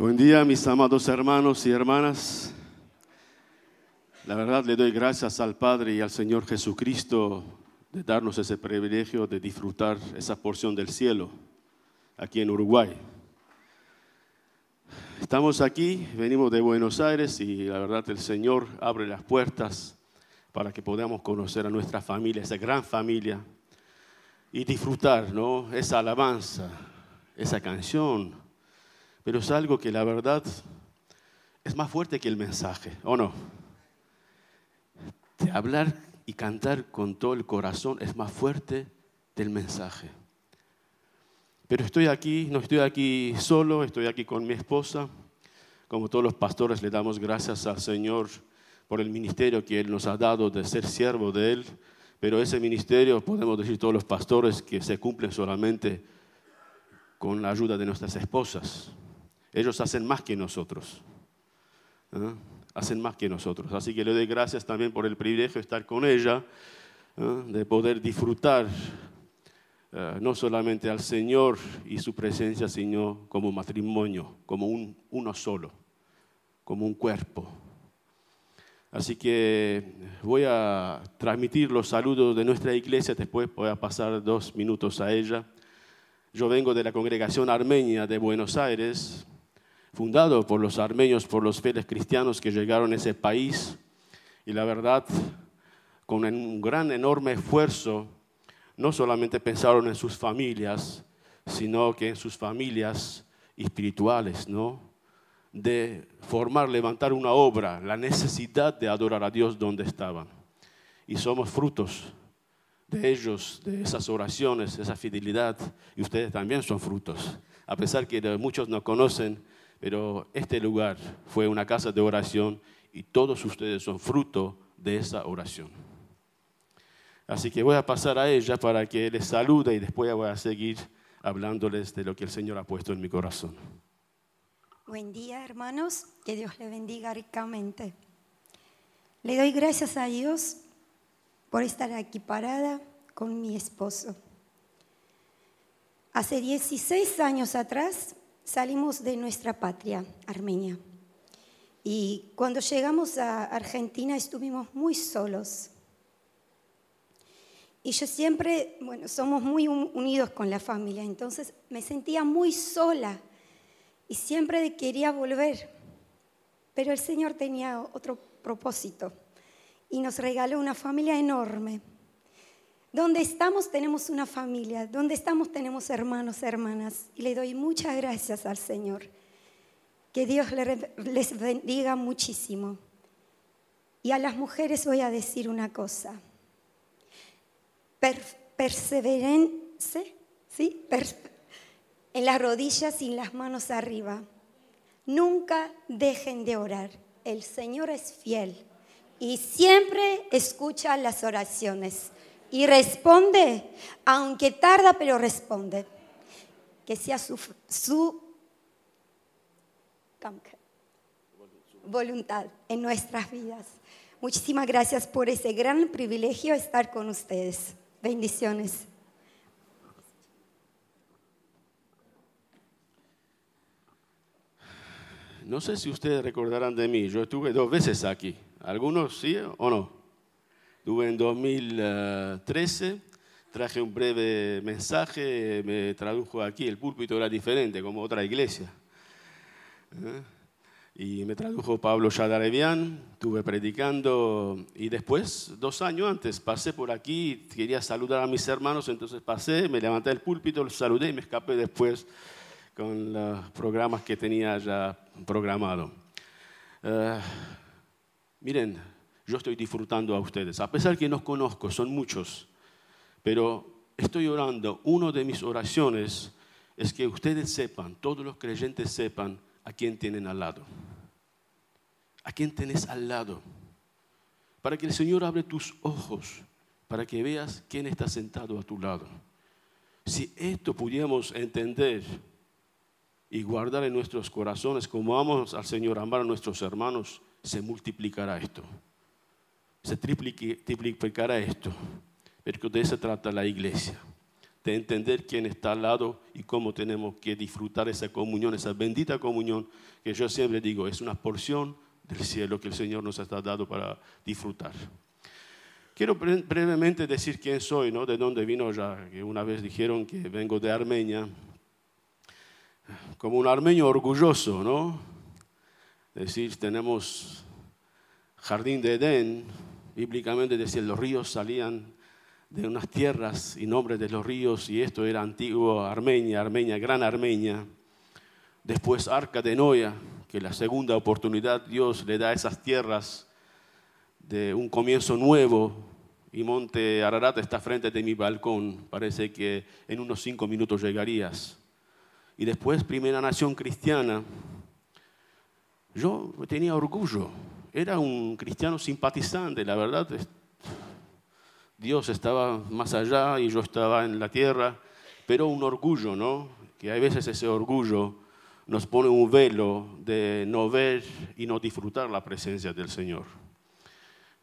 Buen día, mis amados hermanos y hermanas. La verdad le doy gracias al Padre y al Señor Jesucristo de darnos ese privilegio de disfrutar esa porción del cielo aquí en Uruguay. Estamos aquí, venimos de Buenos Aires y la verdad el Señor abre las puertas para que podamos conocer a nuestra familia, esa gran familia, y disfrutar ¿no? esa alabanza, esa canción. Pero es algo que la verdad es más fuerte que el mensaje, ¿o no? De hablar y cantar con todo el corazón es más fuerte del mensaje. Pero estoy aquí, no estoy aquí solo, estoy aquí con mi esposa. Como todos los pastores le damos gracias al Señor por el ministerio que Él nos ha dado de ser siervo de Él, pero ese ministerio, podemos decir todos los pastores, que se cumplen solamente con la ayuda de nuestras esposas. Ellos hacen más que nosotros. ¿eh? Hacen más que nosotros. Así que le doy gracias también por el privilegio de estar con ella, ¿eh? de poder disfrutar eh, no solamente al Señor y su presencia, sino como matrimonio, como un, uno solo, como un cuerpo. Así que voy a transmitir los saludos de nuestra iglesia, después voy a pasar dos minutos a ella. Yo vengo de la congregación armenia de Buenos Aires, fundado por los armenios, por los fieles cristianos que llegaron a ese país. Y la verdad, con un gran, enorme esfuerzo, no solamente pensaron en sus familias, sino que en sus familias espirituales, ¿no? de formar, levantar una obra, la necesidad de adorar a Dios donde estaban. Y somos frutos de ellos, de esas oraciones, esa fidelidad, y ustedes también son frutos. A pesar que muchos no conocen, pero este lugar fue una casa de oración y todos ustedes son fruto de esa oración. Así que voy a pasar a ella para que les salude y después voy a seguir hablándoles de lo que el Señor ha puesto en mi corazón. Buen día, hermanos. Que Dios le bendiga ricamente. Le doy gracias a Dios por estar aquí parada con mi esposo. Hace 16 años atrás salimos de nuestra patria, Armenia. Y cuando llegamos a Argentina estuvimos muy solos. Y yo siempre, bueno, somos muy unidos con la familia, entonces me sentía muy sola y siempre quería volver. Pero el Señor tenía otro propósito y nos regaló una familia enorme. Donde estamos tenemos una familia, donde estamos tenemos hermanos, hermanas. Y le doy muchas gracias al Señor. Que Dios les bendiga muchísimo. Y a las mujeres voy a decir una cosa. perseverense, ¿sí? en las rodillas y las manos arriba. Nunca dejen de orar. El Señor es fiel y siempre escucha las oraciones y responde, aunque tarda, pero responde. Que sea su, su voluntad en nuestras vidas. Muchísimas gracias por ese gran privilegio estar con ustedes. Bendiciones. No sé si ustedes recordarán de mí, yo estuve dos veces aquí. ¿Algunos sí o no? Estuve en 2013, traje un breve mensaje, me tradujo aquí, el púlpito era diferente, como otra iglesia. ¿Eh? Y me tradujo Pablo Shadarevian, estuve predicando y después, dos años antes, pasé por aquí, quería saludar a mis hermanos, entonces pasé, me levanté del púlpito, los saludé y me escapé después con los programas que tenía ya programado. Eh, miren, yo estoy disfrutando a ustedes, a pesar que no conozco, son muchos, pero estoy orando. Una de mis oraciones es que ustedes sepan, todos los creyentes sepan a quién tienen al lado. ¿A quién tenés al lado? Para que el Señor abre tus ojos, para que veas quién está sentado a tu lado. Si esto pudiéramos entender, y guardar en nuestros corazones, como amamos al Señor, amar a nuestros hermanos, se multiplicará esto. Se triplicará esto. Porque de eso trata la iglesia. de entender quién está al lado y cómo tenemos que disfrutar esa comunión, esa bendita comunión que yo siempre digo, es una porción del cielo que el Señor nos ha dado para disfrutar. Quiero brevemente decir quién soy, ¿no? de dónde vino ya, que una vez dijeron que vengo de Armenia, como un armenio orgulloso, ¿no? Es decir, tenemos jardín de Edén, bíblicamente decía, los ríos salían de unas tierras y nombres de los ríos, y esto era antiguo Armenia, Armenia, Gran Armenia. Después Arca de Noia, que la segunda oportunidad Dios le da a esas tierras de un comienzo nuevo, y Monte Ararat está frente de mi balcón, parece que en unos cinco minutos llegarías. Y después Primera Nación Cristiana, yo tenía orgullo, era un cristiano simpatizante, la verdad, Dios estaba más allá y yo estaba en la tierra, pero un orgullo, ¿no? Que hay veces ese orgullo nos pone un velo de no ver y no disfrutar la presencia del Señor.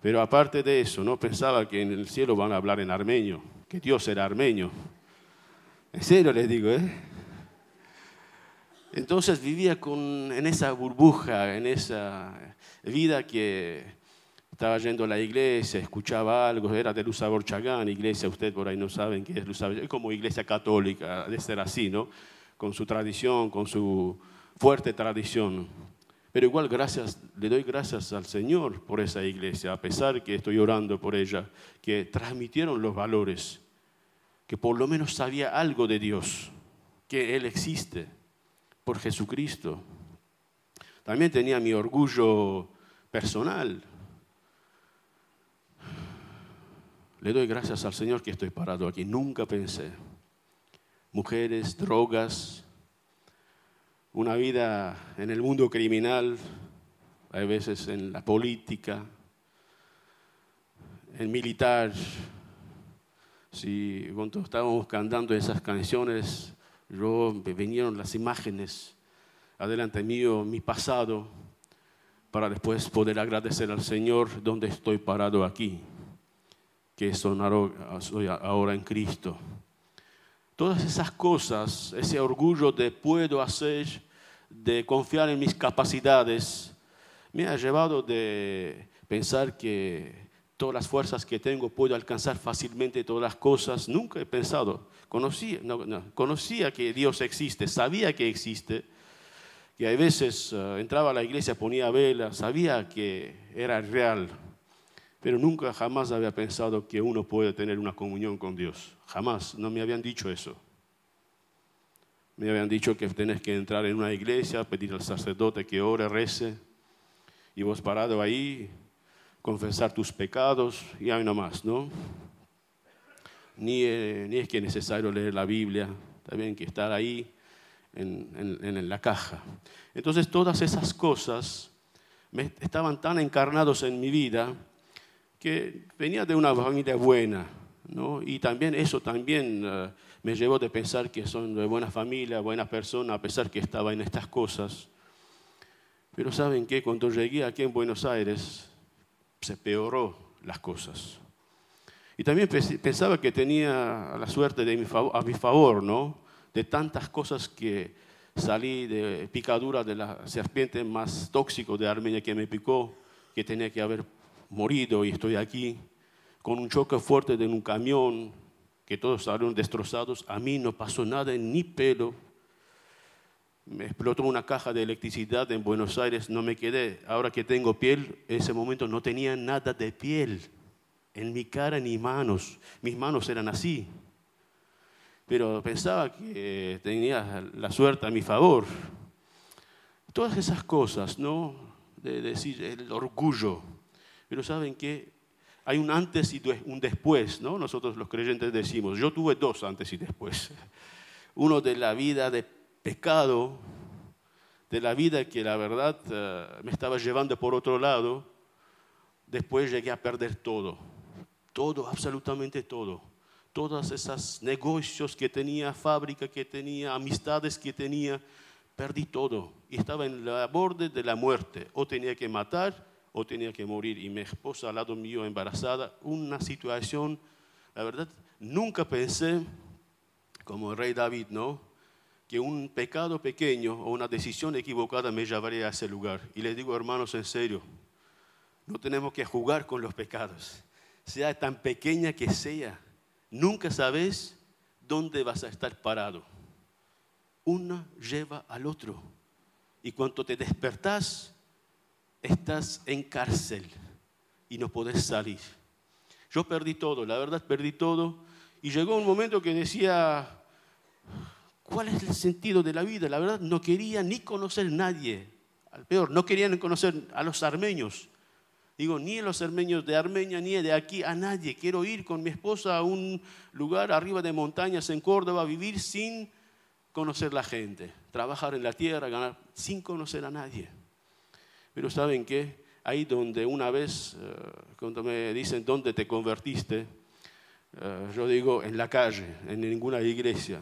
Pero aparte de eso, no pensaba que en el cielo van a hablar en armenio, que Dios era armenio. En serio les digo, ¿eh? Entonces vivía con, en esa burbuja, en esa vida que estaba yendo a la iglesia, escuchaba algo, era de Luz Chagán, iglesia, ustedes por ahí no saben qué es Luz Sabor, como iglesia católica, de ser así, ¿no? Con su tradición, con su fuerte tradición. Pero igual gracias, le doy gracias al Señor por esa iglesia, a pesar que estoy orando por ella, que transmitieron los valores, que por lo menos sabía algo de Dios, que Él existe por Jesucristo. También tenía mi orgullo personal, Le doy gracias al Señor que estoy parado aquí. Nunca pensé. Mujeres, drogas, una vida en el mundo criminal, hay veces en la política, en militar. Si cuando estábamos cantando esas canciones, yo me vinieron las imágenes adelante mío, mi pasado, para después poder agradecer al Señor donde estoy parado aquí que son ahora en Cristo. Todas esas cosas, ese orgullo de puedo hacer, de confiar en mis capacidades, me ha llevado de pensar que todas las fuerzas que tengo puedo alcanzar fácilmente todas las cosas. Nunca he pensado, conocía, conocía que Dios existe, sabía que existe, que a veces eh, entraba a la iglesia, ponía vela, sabía que era real, pero nunca jamás había pensado que uno puede tener una comunión con Dios. Jamás, no me habían dicho eso. Me habían dicho que tenés que entrar en una iglesia, pedir al sacerdote que ore, rece, y vos parado ahí, confesar tus pecados y ahí nomás, ¿no? Ni, eh, ni es que es necesario leer la Biblia, también que estar ahí en, la caja. Entonces todas esas cosas me, estaban tan encarnados en mi vida que venía de una familia buena, ¿no? Y también eso también eh, me llevó de pensar que son de buena familia, buena persona, a pesar que estaba en estas cosas. Pero saben que cuando llegué aquí en Buenos Aires, se peoró las cosas. Y también pensaba que tenía la suerte de a mi favor, ¿no? De tantas cosas que salí de picadura de la serpiente más tóxico de Armenia que me picó, que tenía que haber morido y estoy aquí, con un choque fuerte de un camión, que todos salieron destrozados, a mí no pasó nada, ni pelo. Me explotó una caja de electricidad en Buenos Aires, no me quedé. Ahora que tengo piel, ese momento no tenía nada de piel en mi cara ni manos. Mis manos eran así. Pero pensaba que tenía la suerte a mi favor. Todas esas cosas, ¿no? De decir el orgullo pero saben que hay un antes y un después, ¿no? Nosotros los creyentes decimos, yo tuve dos antes y después. Uno de la vida de pecado, de la vida que la verdad eh, me estaba llevando por otro lado. Después llegué a perder todo, todo, absolutamente todo. Todos esos negocios que tenía, fábrica que tenía, amistades que tenía, perdí todo. Y estaba en la borde de la muerte. O tenía que matar o tenía que morir y mi esposa al lado mío embarazada, una situación, la verdad, nunca pensé como el rey David, ¿no? Que un pecado pequeño o una decisión equivocada me llevaría a ese lugar. Y les digo, hermanos, en serio, no tenemos que jugar con los pecados, sea tan pequeña que sea. Nunca sabes dónde vas a estar parado. Una lleva al otro. Y cuando te despertás, estás en cárcel y no podés salir. Yo perdí todo, la verdad perdí todo. Y llegó un momento que decía, ¿cuál es el sentido de la vida? La verdad no quería ni conocer a nadie. Al peor, no querían conocer a los armenios. Digo, ni a los armenios de Armenia, ni de aquí, a nadie. Quiero ir con mi esposa a un lugar arriba de montañas en Córdoba, vivir sin conocer la gente, trabajar en la tierra, ganar, sin conocer a nadie. Pero ¿saben qué? Ahí donde una vez, eh, cuando me dicen dónde te convertiste, eh, yo digo en la calle, en ninguna iglesia.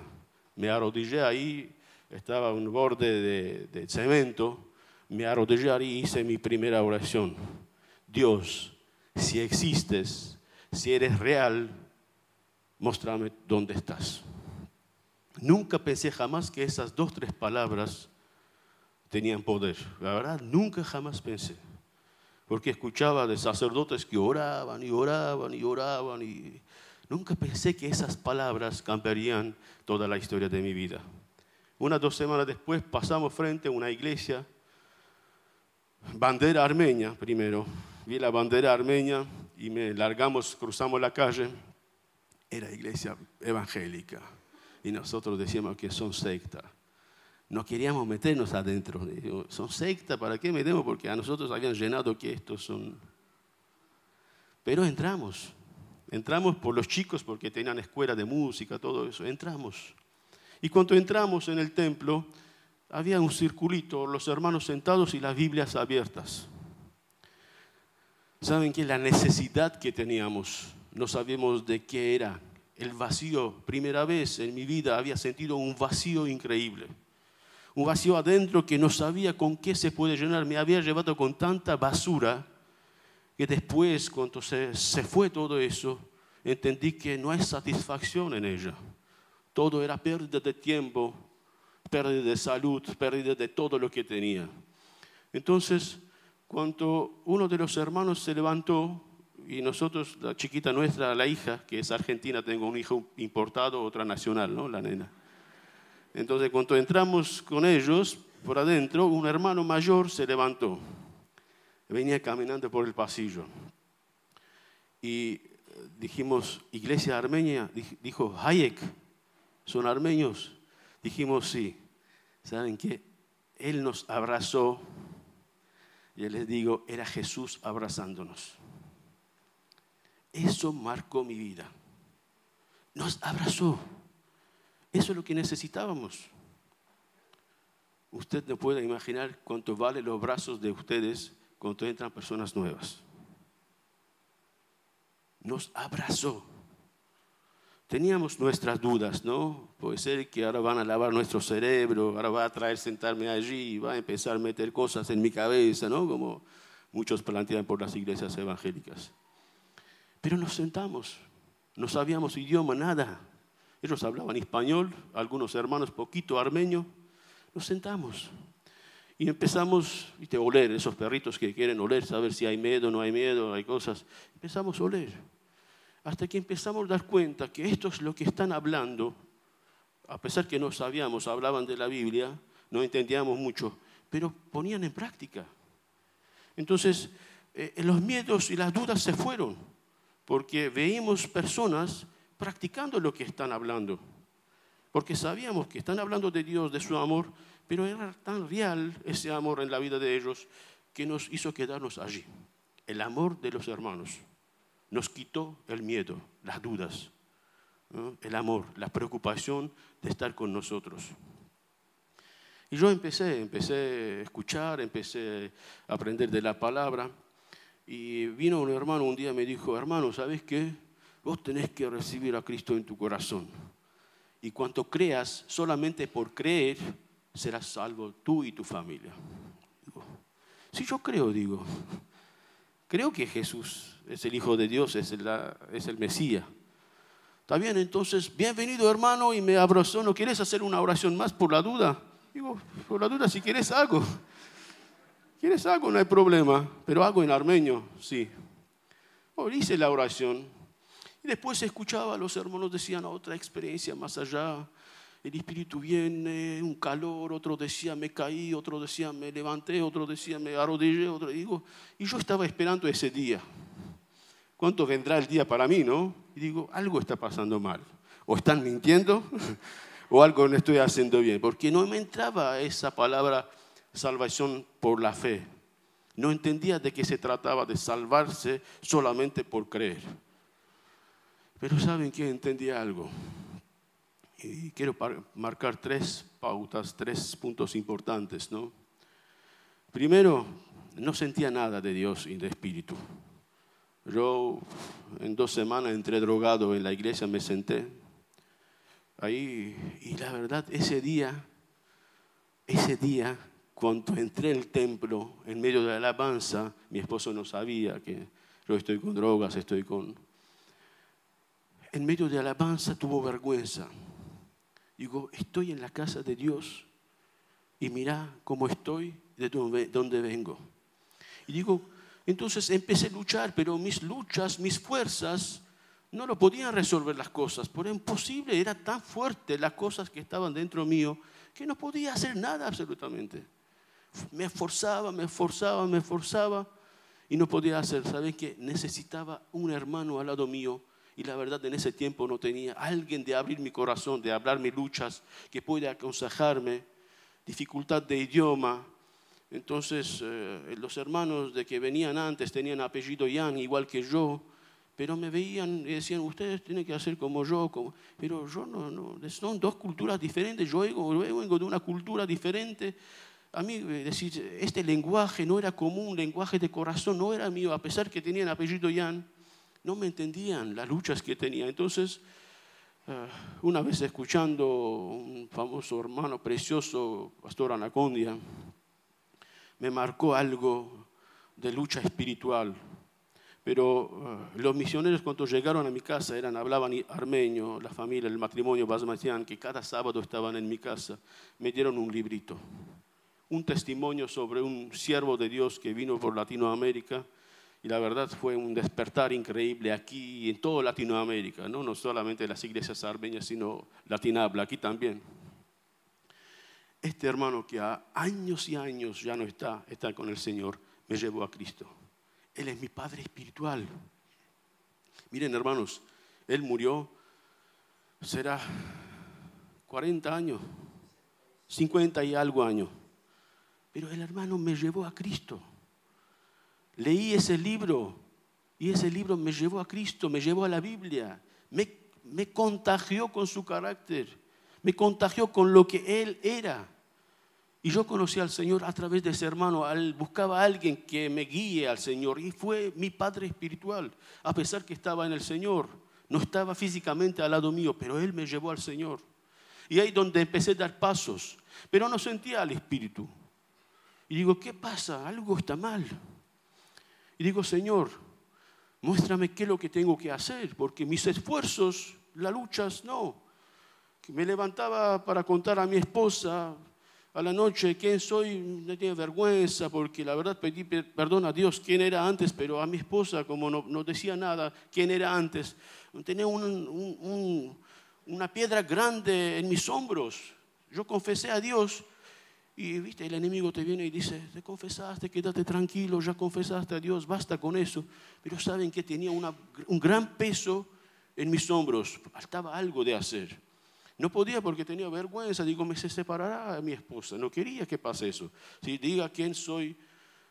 Me arrodillé ahí, estaba un borde de, cemento, me arrodillé ahí y hice mi primera oración. Dios, si existes, si eres real, muéstrame dónde estás. Nunca pensé jamás que esas dos, tres palabras tenían poder. La verdad, nunca jamás pensé. Porque escuchaba de sacerdotes que oraban y oraban y oraban y nunca pensé que esas palabras cambiarían toda la historia de mi vida. Unas dos semanas después pasamos frente a una iglesia, bandera armenia primero. Vi la bandera armenia y me largamos, cruzamos la calle. Era iglesia evangélica. Y nosotros decíamos que son sectas no queríamos meternos adentro. son sectas, ¿para qué metemos? Porque a nosotros habían llenado que estos son... Pero entramos, entramos por los chicos porque tenían escuela de música, todo eso, entramos. Y cuando entramos en el templo, había un circulito, los hermanos sentados y las Biblias abiertas. ¿Saben qué? La necesidad que teníamos, no sabíamos de qué era. El vacío, primera vez en mi vida había sentido un vacío increíble un vacío adentro que no sabía con qué se puede llenar. Me había llevado con tanta basura que después, cuando se, se fue todo eso, entendí que no hay satisfacción en ella. Todo era pérdida de tiempo, pérdida de salud, pérdida de todo lo que tenía. Entonces, cuando uno de los hermanos se levantó, y nosotros, la chiquita nuestra, la hija, que es argentina, tengo un hijo importado, otra nacional, ¿no? La nena. Entonces cuando entramos con ellos por adentro, un hermano mayor se levantó. Venía caminando por el pasillo. Y eh, dijimos, Iglesia Armenia, dijo Hayek, ¿son armenios? Dijimos sí. ¿Saben qué? Él nos abrazó y les digo, era Jesús abrazándonos. Eso marcó mi vida. Nos abrazó. Eso es lo que necesitábamos. Usted no puede imaginar cuánto vale los brazos de ustedes cuando entran personas nuevas. Nos abrazó. Teníamos nuestras dudas, ¿no? Puede ser que ahora van a lavar nuestro cerebro, ahora va a traer sentarme allí, va a empezar a meter cosas en mi cabeza, ¿no? Como muchos plantean por las iglesias evangélicas. Pero nos sentamos, no sabíamos idioma, nada. Ellos hablaban español, algunos hermanos poquito armenio. Nos sentamos y empezamos a oler esos perritos que quieren oler, saber si hay miedo, no hay miedo, hay cosas. Empezamos a oler. Hasta que empezamos a dar cuenta que esto es lo que están hablando, a pesar que no sabíamos, hablaban de la Biblia, no entendíamos mucho, pero ponían en práctica. Entonces, eh, los miedos y las dudas se fueron, porque veíamos personas practicando lo que están hablando. Porque sabíamos que están hablando de Dios, de su amor, pero era tan real ese amor en la vida de ellos que nos hizo quedarnos allí. El amor de los hermanos nos quitó el miedo, las dudas, el amor, la preocupación de estar con nosotros. Y yo empecé, empecé a escuchar, empecé a aprender de la palabra. Y vino un hermano un día y me dijo, hermano, ¿sabes qué? Vos tenés que recibir a Cristo en tu corazón. Y cuando creas, solamente por creer, serás salvo tú y tu familia. si yo creo, digo, creo que Jesús es el Hijo de Dios, es el, es el Mesías. Está bien, entonces, bienvenido hermano, y me abrazó, ¿no quieres hacer una oración más por la duda? Digo, por la duda, si quieres hago. ¿Quieres algo? No hay problema, pero hago en armenio, sí. Oh, hice la oración. Y después escuchaba, los hermanos decían otra experiencia más allá. El espíritu viene, un calor, otro decía me caí, otro decía me levanté, otro decía me arrodillé, otro digo, y yo estaba esperando ese día. ¿Cuánto vendrá el día para mí, no? Y digo, algo está pasando mal. O están mintiendo, o algo no estoy haciendo bien, porque no me entraba esa palabra salvación por la fe. No entendía de qué se trataba de salvarse solamente por creer. Pero ¿saben que Entendí algo. Y quiero marcar tres pautas, tres puntos importantes. ¿no? Primero, no sentía nada de Dios y de Espíritu. Yo en dos semanas entré drogado en la iglesia, me senté ahí y la verdad ese día, ese día cuando entré al templo, en medio de la alabanza, mi esposo no sabía que yo estoy con drogas, estoy con... En medio de la alabanza tuvo vergüenza. Digo, estoy en la casa de Dios y mira cómo estoy, de dónde vengo. Y digo, entonces empecé a luchar, pero mis luchas, mis fuerzas, no lo podían resolver las cosas, por imposible, era tan fuerte las cosas que estaban dentro mío que no podía hacer nada absolutamente me esforzaba, me esforzaba, me esforzaba y no podía hacer. ¿Saben que necesitaba un hermano al lado mío? Y la verdad en ese tiempo no tenía alguien de abrir mi corazón, de hablar mis luchas, que pueda aconsejarme, dificultad de idioma. Entonces eh, los hermanos de que venían antes tenían apellido Yan, igual que yo, pero me veían y decían, ustedes tienen que hacer como yo, como... pero yo no, no, son dos culturas diferentes, yo vengo de una cultura diferente, a mí eh, decir, este lenguaje no era común, lenguaje de corazón, no era mío, a pesar que tenían apellido Jan, no me entendían las luchas que tenía. Entonces, eh, una vez escuchando un famoso hermano precioso, Pastor Anacondia, me marcó algo de lucha espiritual. Pero eh, los misioneros cuando llegaron a mi casa eran, hablaban armenio, la familia, el matrimonio Basmatian, que cada sábado estaban en mi casa, me dieron un librito un testimonio sobre un siervo de Dios que vino por Latinoamérica y la verdad fue un despertar increíble aquí en toda Latinoamérica, no, no solamente las iglesias armenias, sino latinabla, aquí también. Este hermano que a años y años ya no está, está con el Señor, me llevó a Cristo. Él es mi Padre espiritual. Miren hermanos, Él murió, será 40 años, 50 y algo años pero el hermano me llevó a Cristo. Leí ese libro y ese libro me llevó a Cristo, me llevó a la Biblia, me, contagió con su carácter, me contagió con lo que Él era. Y yo conocí al Señor a través de ese hermano, buscaba a alguien que me guíe al Señor y fue mi padre espiritual, a pesar que estaba en el Señor, no estaba físicamente al lado mío, pero Él me llevó al Señor. Y ahí donde empecé a dar pasos, pero no sentía al Espíritu. Y digo, ¿qué pasa? Algo está mal. Y digo, Señor, muéstrame qué es lo que tengo que hacer, porque mis esfuerzos, las luchas, no. Me levantaba para contar a mi esposa a la noche quién soy, no tenía vergüenza, porque la verdad pedí perdón a Dios quién era antes, pero a mi esposa, como no, decía nada, quién era antes, tenía una piedra grande en mis hombros. Yo confesé a Dios y viste, el enemigo te viene y dice, te confesaste, quédate tranquilo, ya confesaste a Dios, basta con eso. Pero saben que tenía un gran peso en mis hombros, faltaba algo de hacer. No podía porque tenía vergüenza, digo, me se separará mi esposa, no quería que pase eso. Si diga quién soy,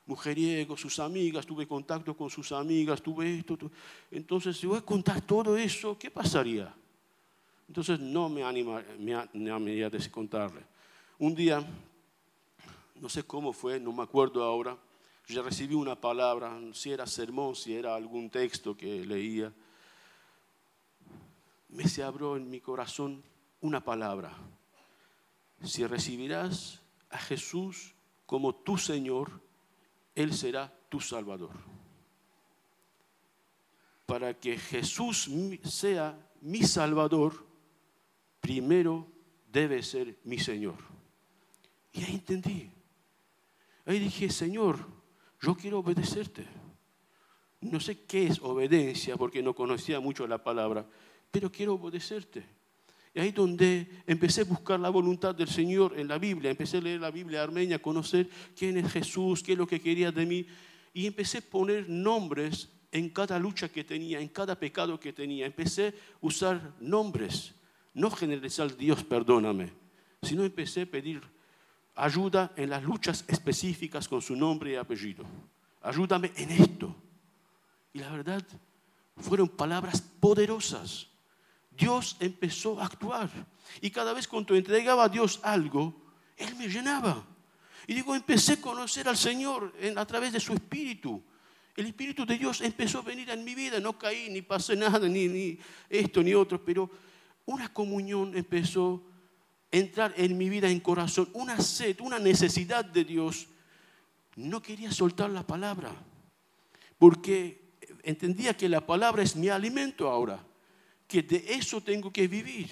mujeriego, sus amigas, tuve contacto con sus amigas, tuve esto. Entonces, si voy a contar todo eso, ¿qué pasaría? Entonces no me anima, me, me, contarle. Un día no sé cómo fue, no me acuerdo ahora, ya recibí una palabra, si era sermón, si era algún texto que leía. Me se abrió en mi corazón una palabra. Si recibirás a Jesús como tu Señor, Él será tu Salvador. Para que Jesús sea mi Salvador, primero debe ser mi Señor. Y ahí entendí. Ahí dije, Señor, yo quiero obedecerte. No sé qué es obediencia porque no conocía mucho la palabra, pero quiero obedecerte. Y ahí donde empecé a buscar la voluntad del Señor en la Biblia, empecé a leer la Biblia armenia, conocer quién es Jesús, qué es lo que quería de mí, y empecé a poner nombres en cada lucha que tenía, en cada pecado que tenía. Empecé a usar nombres, no generalizar Dios, perdóname, sino empecé a pedir ayuda en las luchas específicas con su nombre y apellido. Ayúdame en esto. Y la verdad, fueron palabras poderosas. Dios empezó a actuar. Y cada vez cuando entregaba a Dios algo, Él me llenaba. Y digo, empecé a conocer al Señor a través de su Espíritu. El Espíritu de Dios empezó a venir en mi vida. No caí, ni pasé nada, ni, ni esto, ni otro. Pero una comunión empezó entrar en mi vida, en corazón. Una sed, una necesidad de Dios. No quería soltar la palabra. Porque entendía que la palabra es mi alimento ahora. Que de eso tengo que vivir.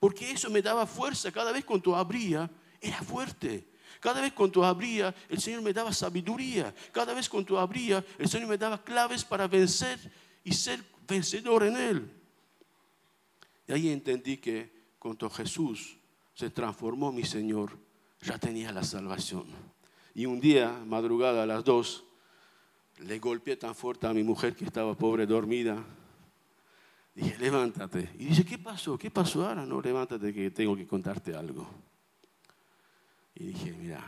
Porque eso me daba fuerza. Cada vez cuando abría, era fuerte. Cada vez cuando abría, el Señor me daba sabiduría. Cada vez cuando abría, el Señor me daba claves para vencer y ser vencedor en Él. Y ahí entendí que cuando Jesús se transformó mi Señor, ya tenía la salvación. Y un día, madrugada a las dos, le golpeé tan fuerte a mi mujer que estaba pobre dormida. Dije, levántate. Y dice, ¿qué pasó? ¿Qué pasó ahora? No, levántate que tengo que contarte algo. Y dije, mira,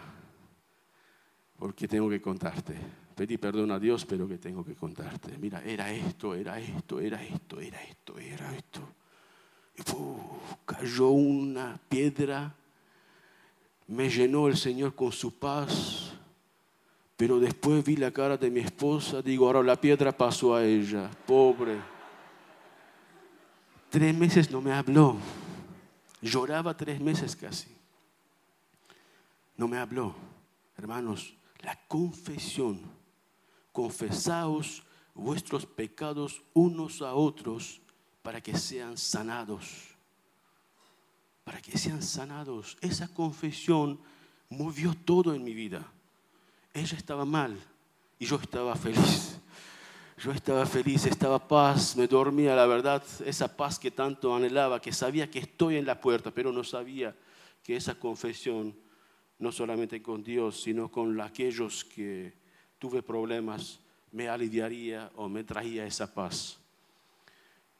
porque tengo que contarte. Pedí perdón a Dios, pero que tengo que contarte. Mira, era esto, era esto, era esto, era esto, era esto. Cayó una piedra, me llenó el Señor con su paz, pero después vi la cara de mi esposa, digo, ahora la piedra pasó a ella, pobre. Tres meses no me habló, lloraba tres meses casi no me habló. Hermanos, la confesión. Confesaos vuestros pecados unos a otros para que sean sanados. Para que sean sanados. Esa confesión movió todo en mi vida. Ella estaba mal y yo estaba feliz. Yo estaba feliz, estaba paz, me dormía, la verdad, esa paz que tanto anhelaba, que sabía que estoy en la puerta, pero no sabía que esa confesión no solamente con Dios, sino con aquellos que tuve problemas, me aliviaría o me traía esa paz.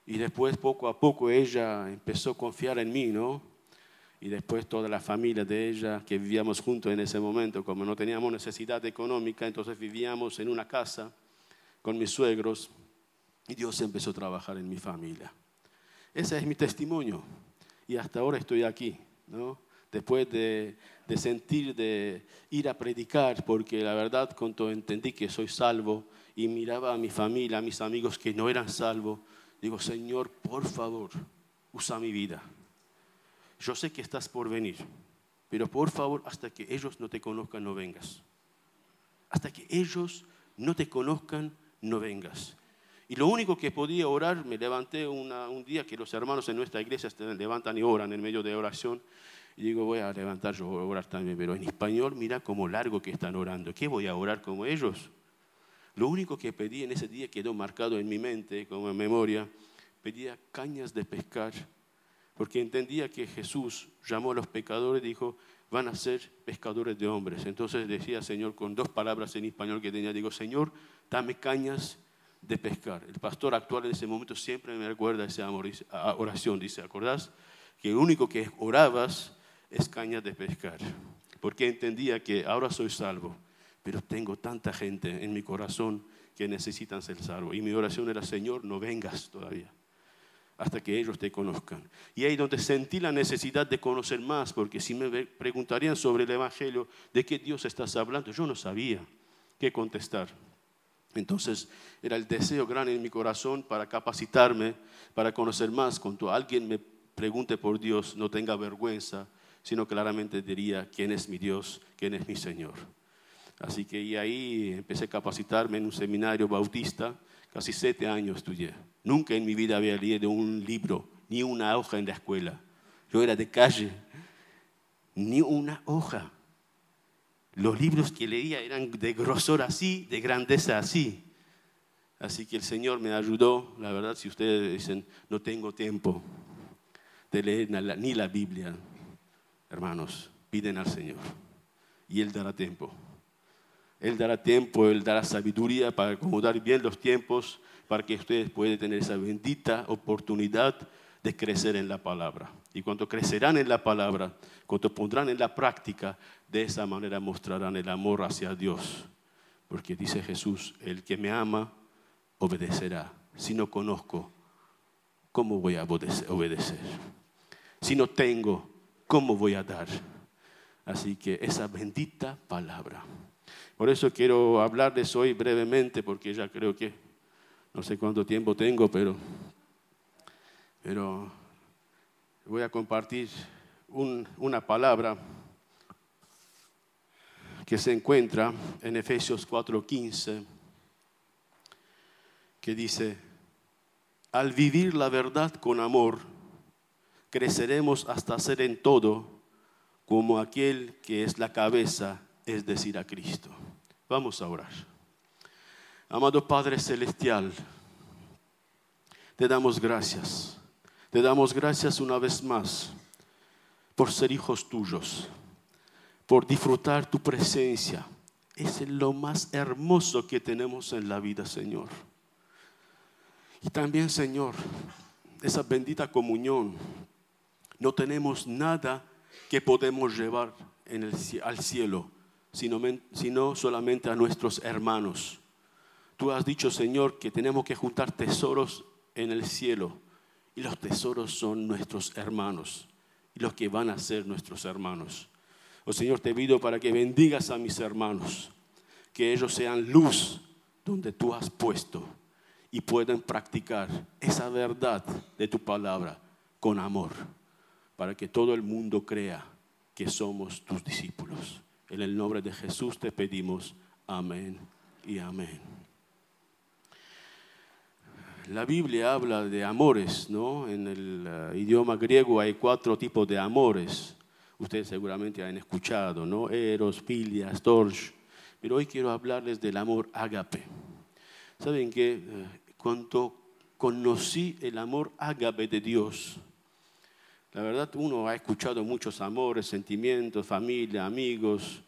Y después, poco a poco, ella empezó a confiar en mí, ¿no? Y después toda la familia de ella, que vivíamos juntos en ese momento, como no teníamos necesidad económica, entonces vivíamos en una casa con mis suegros y Dios empezó a trabajar en mi familia. Ese es mi testimonio y hasta ahora estoy aquí, ¿no? después de, sentir, de ir a predicar, porque la verdad cuando entendí que soy salvo y miraba a mi familia, a mis amigos que no eran salvos, digo, Señor, por favor, usa mi vida. Yo sé que estás por venir, pero por favor, hasta que ellos no te conozcan, no vengas. Hasta que ellos no te conozcan, no vengas. Y lo único que podía orar, me levanté un día que los hermanos en nuestra iglesia se levantan y oran en medio de oración. Y digo, voy a levantar, yo voy a orar también, pero en español mira cómo largo que están orando. ¿Qué voy a orar como ellos? Lo único que pedí en ese día quedó marcado en mi mente, como en memoria, pedía cañas de pescar, porque entendía que Jesús llamó a los pecadores y dijo, van a ser pescadores de hombres. Entonces decía, Señor, con dos palabras en español que tenía, digo, Señor, dame cañas de pescar. El pastor actual en ese momento siempre me recuerda esa oración, dice, ¿acordás? Que lo único que orabas es caña de pescar, porque entendía que ahora soy salvo, pero tengo tanta gente en mi corazón que necesitan ser salvos. Y mi oración era, Señor, no vengas todavía hasta que ellos te conozcan. Y ahí donde sentí la necesidad de conocer más, porque si me preguntarían sobre el Evangelio, ¿de qué Dios estás hablando? Yo no sabía qué contestar. Entonces era el deseo grande en mi corazón para capacitarme, para conocer más. Cuando alguien me pregunte por Dios, no tenga vergüenza sino claramente diría quién es mi Dios, quién es mi Señor. Así que y ahí empecé a capacitarme en un seminario bautista, casi siete años estudié. Nunca en mi vida había leído un libro ni una hoja en la escuela. Yo era de calle, ni una hoja. Los libros que leía eran de grosor así, de grandeza así. Así que el Señor me ayudó, la verdad, si ustedes dicen, no tengo tiempo de leer ni la Biblia, hermanos, piden al Señor y Él dará tiempo. Él dará tiempo, Él dará sabiduría para acomodar bien los tiempos, para que ustedes puedan tener esa bendita oportunidad de crecer en la palabra. Y cuando crecerán en la palabra, cuando pondrán en la práctica, de esa manera mostrarán el amor hacia Dios. Porque dice Jesús, el que me ama, obedecerá. Si no conozco, ¿cómo voy a obedecer? Si no tengo, ¿cómo voy a dar? Así que esa bendita palabra. Por eso quiero hablarles hoy brevemente, porque ya creo que no sé cuánto tiempo tengo, pero, pero voy a compartir una palabra que se encuentra en Efesios 4:15, que dice, al vivir la verdad con amor, creceremos hasta ser en todo como aquel que es la cabeza, es decir, a Cristo. Vamos a orar. Amado Padre Celestial, te damos gracias. Te damos gracias una vez más por ser hijos tuyos, por disfrutar tu presencia. Es lo más hermoso que tenemos en la vida, Señor. Y también, Señor, esa bendita comunión. No tenemos nada que podemos llevar al cielo, sino, sino solamente a nuestros hermanos. Tú has dicho, Señor, que tenemos que juntar tesoros en el cielo y los tesoros son nuestros hermanos y los que van a ser nuestros hermanos. Oh Señor, te pido para que bendigas a mis hermanos, que ellos sean luz donde tú has puesto y puedan practicar esa verdad de tu palabra con amor para que todo el mundo crea que somos tus discípulos. En el nombre de Jesús te pedimos amén y amén. La Biblia habla de amores, ¿no? En el uh, idioma griego hay cuatro tipos de amores. Ustedes seguramente han escuchado, ¿no? Eros, Filia, Storch. Pero hoy quiero hablarles del amor ágape. ¿Saben que uh, cuando conocí el amor ágape de Dios, la verdad, uno ha escuchado muchos amores, sentimientos, familia, amigos,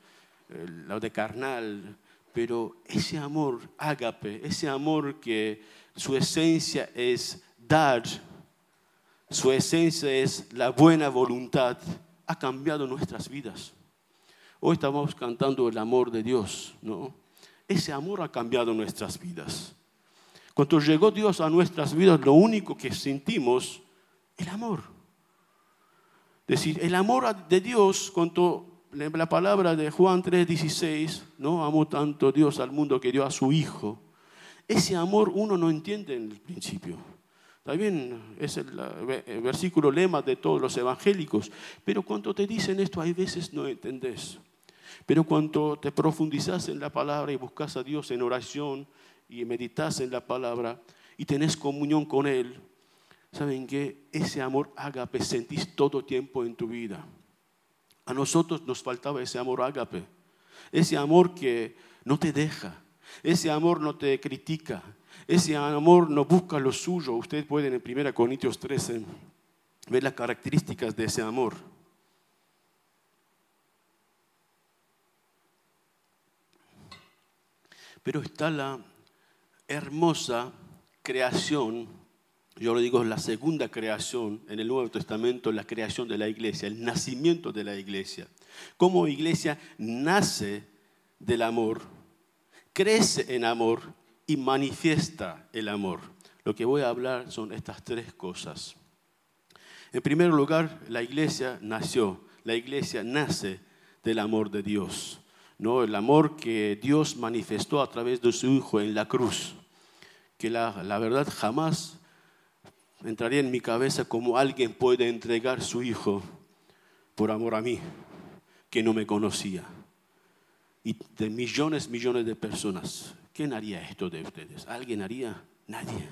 lo de carnal, pero ese amor ágape, ese amor que su esencia es dar, su esencia es la buena voluntad, ha cambiado nuestras vidas. Hoy estamos cantando el amor de Dios, ¿no? Ese amor ha cambiado nuestras vidas. Cuando llegó Dios a nuestras vidas, lo único que sentimos, el amor decir, el amor de Dios, cuando la palabra de Juan 3:16, ¿no? Amó tanto Dios al mundo que dio a su Hijo. Ese amor uno no entiende en el principio. También es el, versículo lema de todos los evangélicos. Pero cuando te dicen esto, hay veces no entendés. Pero cuando te profundizas en la palabra y buscas a Dios en oración y meditas en la palabra y tenés comunión con Él, ¿saben que Ese amor ágape sentís todo tiempo en tu vida. A nosotros nos faltaba ese amor ágape, ese amor que no te deja, ese amor no te critica, ese amor no busca lo suyo. Ustedes pueden en 1 Corintios 13 ver las características de ese amor. Pero está la hermosa creación yo lo digo, la segunda creación en el Nuevo Testamento, la creación de la iglesia, el nacimiento de la iglesia. Cómo iglesia nace del amor, crece en amor y manifiesta el amor. Lo que voy a hablar son estas tres cosas. En primer lugar, la iglesia nació, la iglesia nace del amor de Dios, ¿no? el amor que Dios manifestó a través de su Hijo en la cruz, que la, la verdad jamás entraría en mi cabeza como alguien puede entregar su hijo por amor a mí, que no me conocía. Y de millones, millones de personas, ¿quién haría esto de ustedes? ¿Alguien haría? Nadie.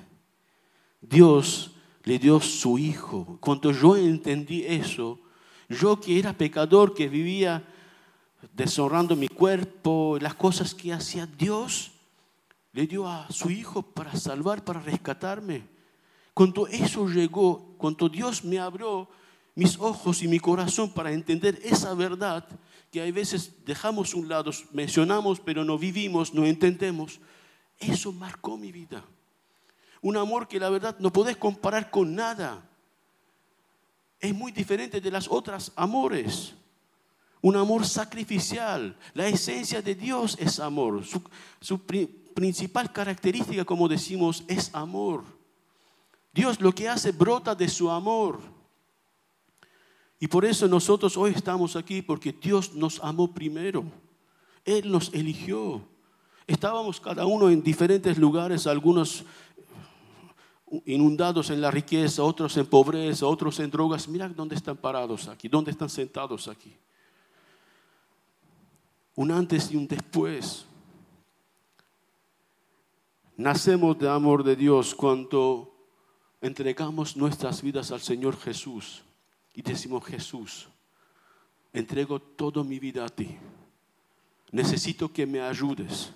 Dios le dio su Hijo. Cuando yo entendí eso, yo que era pecador, que vivía deshonrando mi cuerpo, las cosas que hacía Dios, le dio a su Hijo para salvar, para rescatarme. Cuando eso llegó, cuando Dios me abrió mis ojos y mi corazón para entender esa verdad que a veces dejamos un lado, mencionamos, pero no vivimos, no entendemos, eso marcó mi vida. Un amor que la verdad no podés comparar con nada. Es muy diferente de las otras amores. Un amor sacrificial. La esencia de Dios es amor. Su principal característica, como decimos, es amor. Dios lo que hace brota de su amor. Y por eso nosotros hoy estamos aquí, porque Dios nos amó primero. Él nos eligió. Estábamos cada uno en diferentes lugares, algunos inundados en la riqueza, otros en pobreza, otros en drogas. Mira dónde están parados aquí, dónde están sentados aquí. Un antes y un después. Nacemos de amor de Dios cuando entregamos nuestras vidas al Señor Jesús y decimos, Jesús, entrego toda mi vida a ti. Necesito que me ayudes.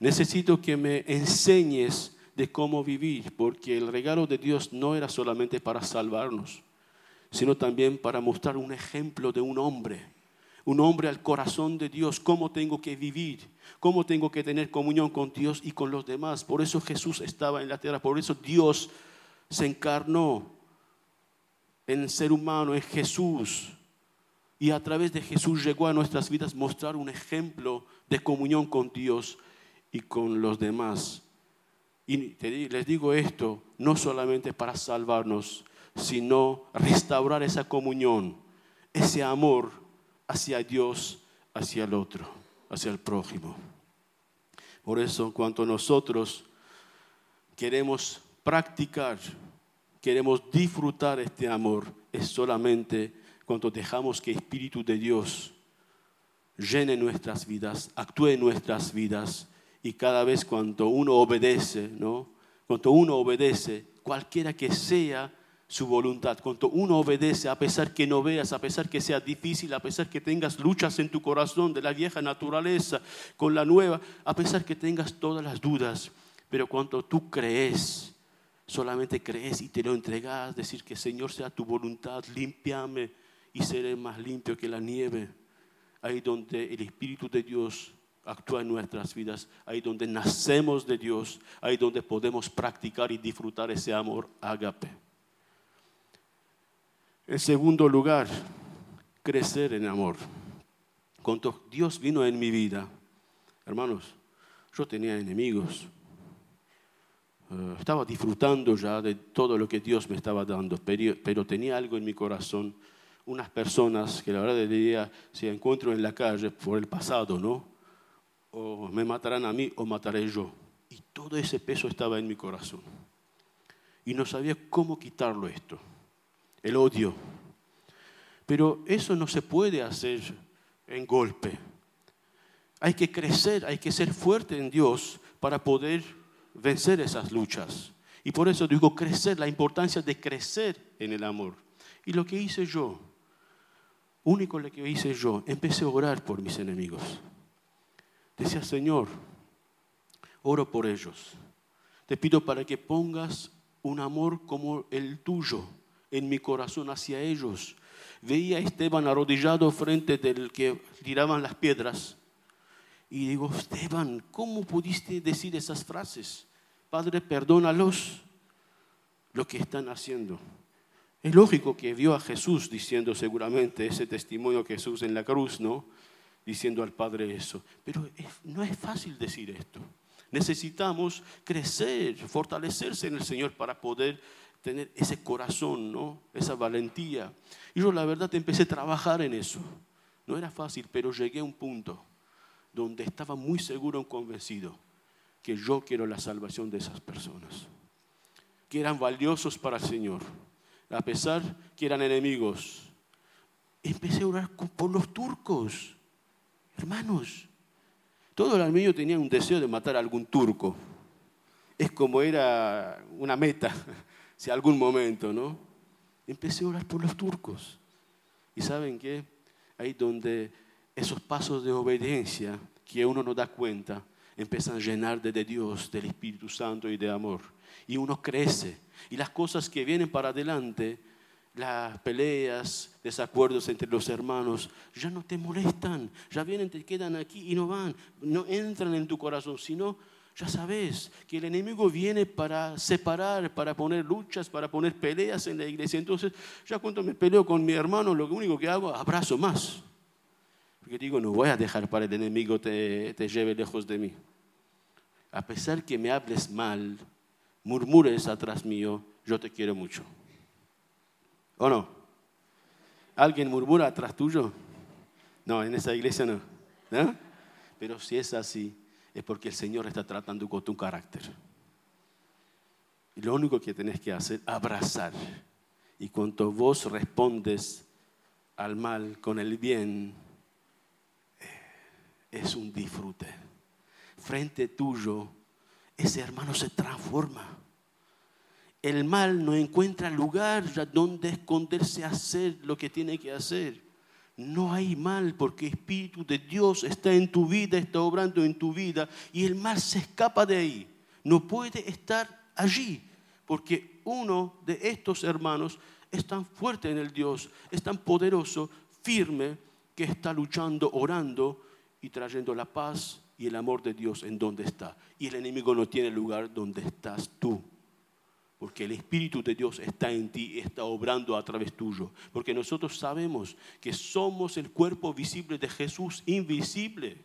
Necesito que me enseñes de cómo vivir, porque el regalo de Dios no era solamente para salvarnos, sino también para mostrar un ejemplo de un hombre, un hombre al corazón de Dios, cómo tengo que vivir, cómo tengo que tener comunión con Dios y con los demás. Por eso Jesús estaba en la tierra, por eso Dios se encarnó en el ser humano, en Jesús. Y a través de Jesús llegó a nuestras vidas mostrar un ejemplo de comunión con Dios y con los demás. Y les digo esto, no solamente para salvarnos, sino restaurar esa comunión, ese amor hacia Dios, hacia el otro, hacia el prójimo. Por eso, cuando nosotros queremos practicar, queremos disfrutar este amor, es solamente cuando dejamos que el Espíritu de Dios llene nuestras vidas, actúe en nuestras vidas y cada vez cuando uno obedece, ¿no? Cuando uno obedece, cualquiera que sea su voluntad, cuando uno obedece, a pesar que no veas, a pesar que sea difícil, a pesar que tengas luchas en tu corazón de la vieja naturaleza con la nueva, a pesar que tengas todas las dudas, pero cuando tú crees solamente crees y te lo entregas, decir que Señor sea tu voluntad, limpiame y seré más limpio que la nieve. Ahí donde el Espíritu de Dios actúa en nuestras vidas, ahí donde nacemos de Dios, ahí donde podemos practicar y disfrutar ese amor ágape. En segundo lugar, crecer en amor. Cuando Dios vino en mi vida, hermanos, yo tenía enemigos, eh, estaba disfrutando ya de todo lo que Dios me estaba dando, pero, tenía algo en mi corazón, unas personas que la verdad diría, si encuentro en la calle por el pasado, ¿no? O me matarán a mí o mataré yo. Y todo ese peso estaba en mi corazón. Y no sabía cómo quitarlo esto, el odio. Pero eso no se puede hacer en golpe. Hay que crecer, hay que ser fuerte en Dios para poder vencer esas luchas. Y por eso digo crecer, la importancia de crecer en el amor. Y lo que hice yo, único lo que hice yo, empecé a orar por mis enemigos. Decía, Señor, oro por ellos. Te pido para que pongas un amor como el tuyo en mi corazón hacia ellos. Veía a Esteban arrodillado frente del que tiraban las piedras. Y digo, Esteban, ¿cómo pudiste decir esas frases? Padre, perdónalos lo que están haciendo. Es lógico que vio a Jesús diciendo seguramente ese testimonio que Jesús en la cruz, ¿no? Diciendo al Padre eso. Pero no es fácil decir esto. Necesitamos crecer, fortalecerse en el Señor para poder tener ese corazón, ¿no? Esa valentía. Y yo la verdad empecé a trabajar en eso. No era fácil, pero llegué a un punto donde estaba muy seguro y convencido que yo quiero la salvación de esas personas, que eran valiosos para el Señor, a pesar que eran enemigos. Empecé a orar por los turcos, hermanos. Todo el armenio tenía un deseo de matar a algún turco. Es como era una meta, si algún momento, ¿no? Empecé a orar por los turcos. Y saben qué? Ahí donde esos pasos de obediencia que uno no da cuenta, empiezan a llenar de, Dios, del Espíritu Santo y de amor. Y uno crece. Y las cosas que vienen para adelante, las peleas, desacuerdos entre los hermanos, ya no te molestan. Ya vienen, te quedan aquí y no van. No entran en tu corazón, sino ya sabes que el enemigo viene para separar, para poner luchas, para poner peleas en la iglesia. Entonces, ya cuando me peleo con mi hermano, lo único que hago, abrazo más. Porque digo, no voy a dejar para el enemigo te, te lleve lejos de mí. A pesar que me hables mal, murmures atrás mío, yo te quiero mucho. ¿O no? ¿Alguien murmura atrás tuyo? No, en esa iglesia no. ¿no? Pero si es así, es porque el Señor está tratando con tu carácter. Y lo único que tenés que hacer, abrazar. Y cuando vos respondes al mal con el bien, eh, es un disfrute. Frente tuyo, ese hermano se transforma. El mal no encuentra lugar donde esconderse a hacer lo que tiene que hacer. No hay mal porque el Espíritu de Dios está en tu vida, está obrando en tu vida y el mal se escapa de ahí. No puede estar allí porque uno de estos hermanos es tan fuerte en el Dios, es tan poderoso, firme, que está luchando, orando y trayendo la paz y el amor de Dios en donde está. Y el enemigo no tiene lugar donde estás tú porque el Espíritu de Dios está en ti, está obrando a través tuyo. Porque nosotros sabemos que somos el cuerpo visible de Jesús, invisible.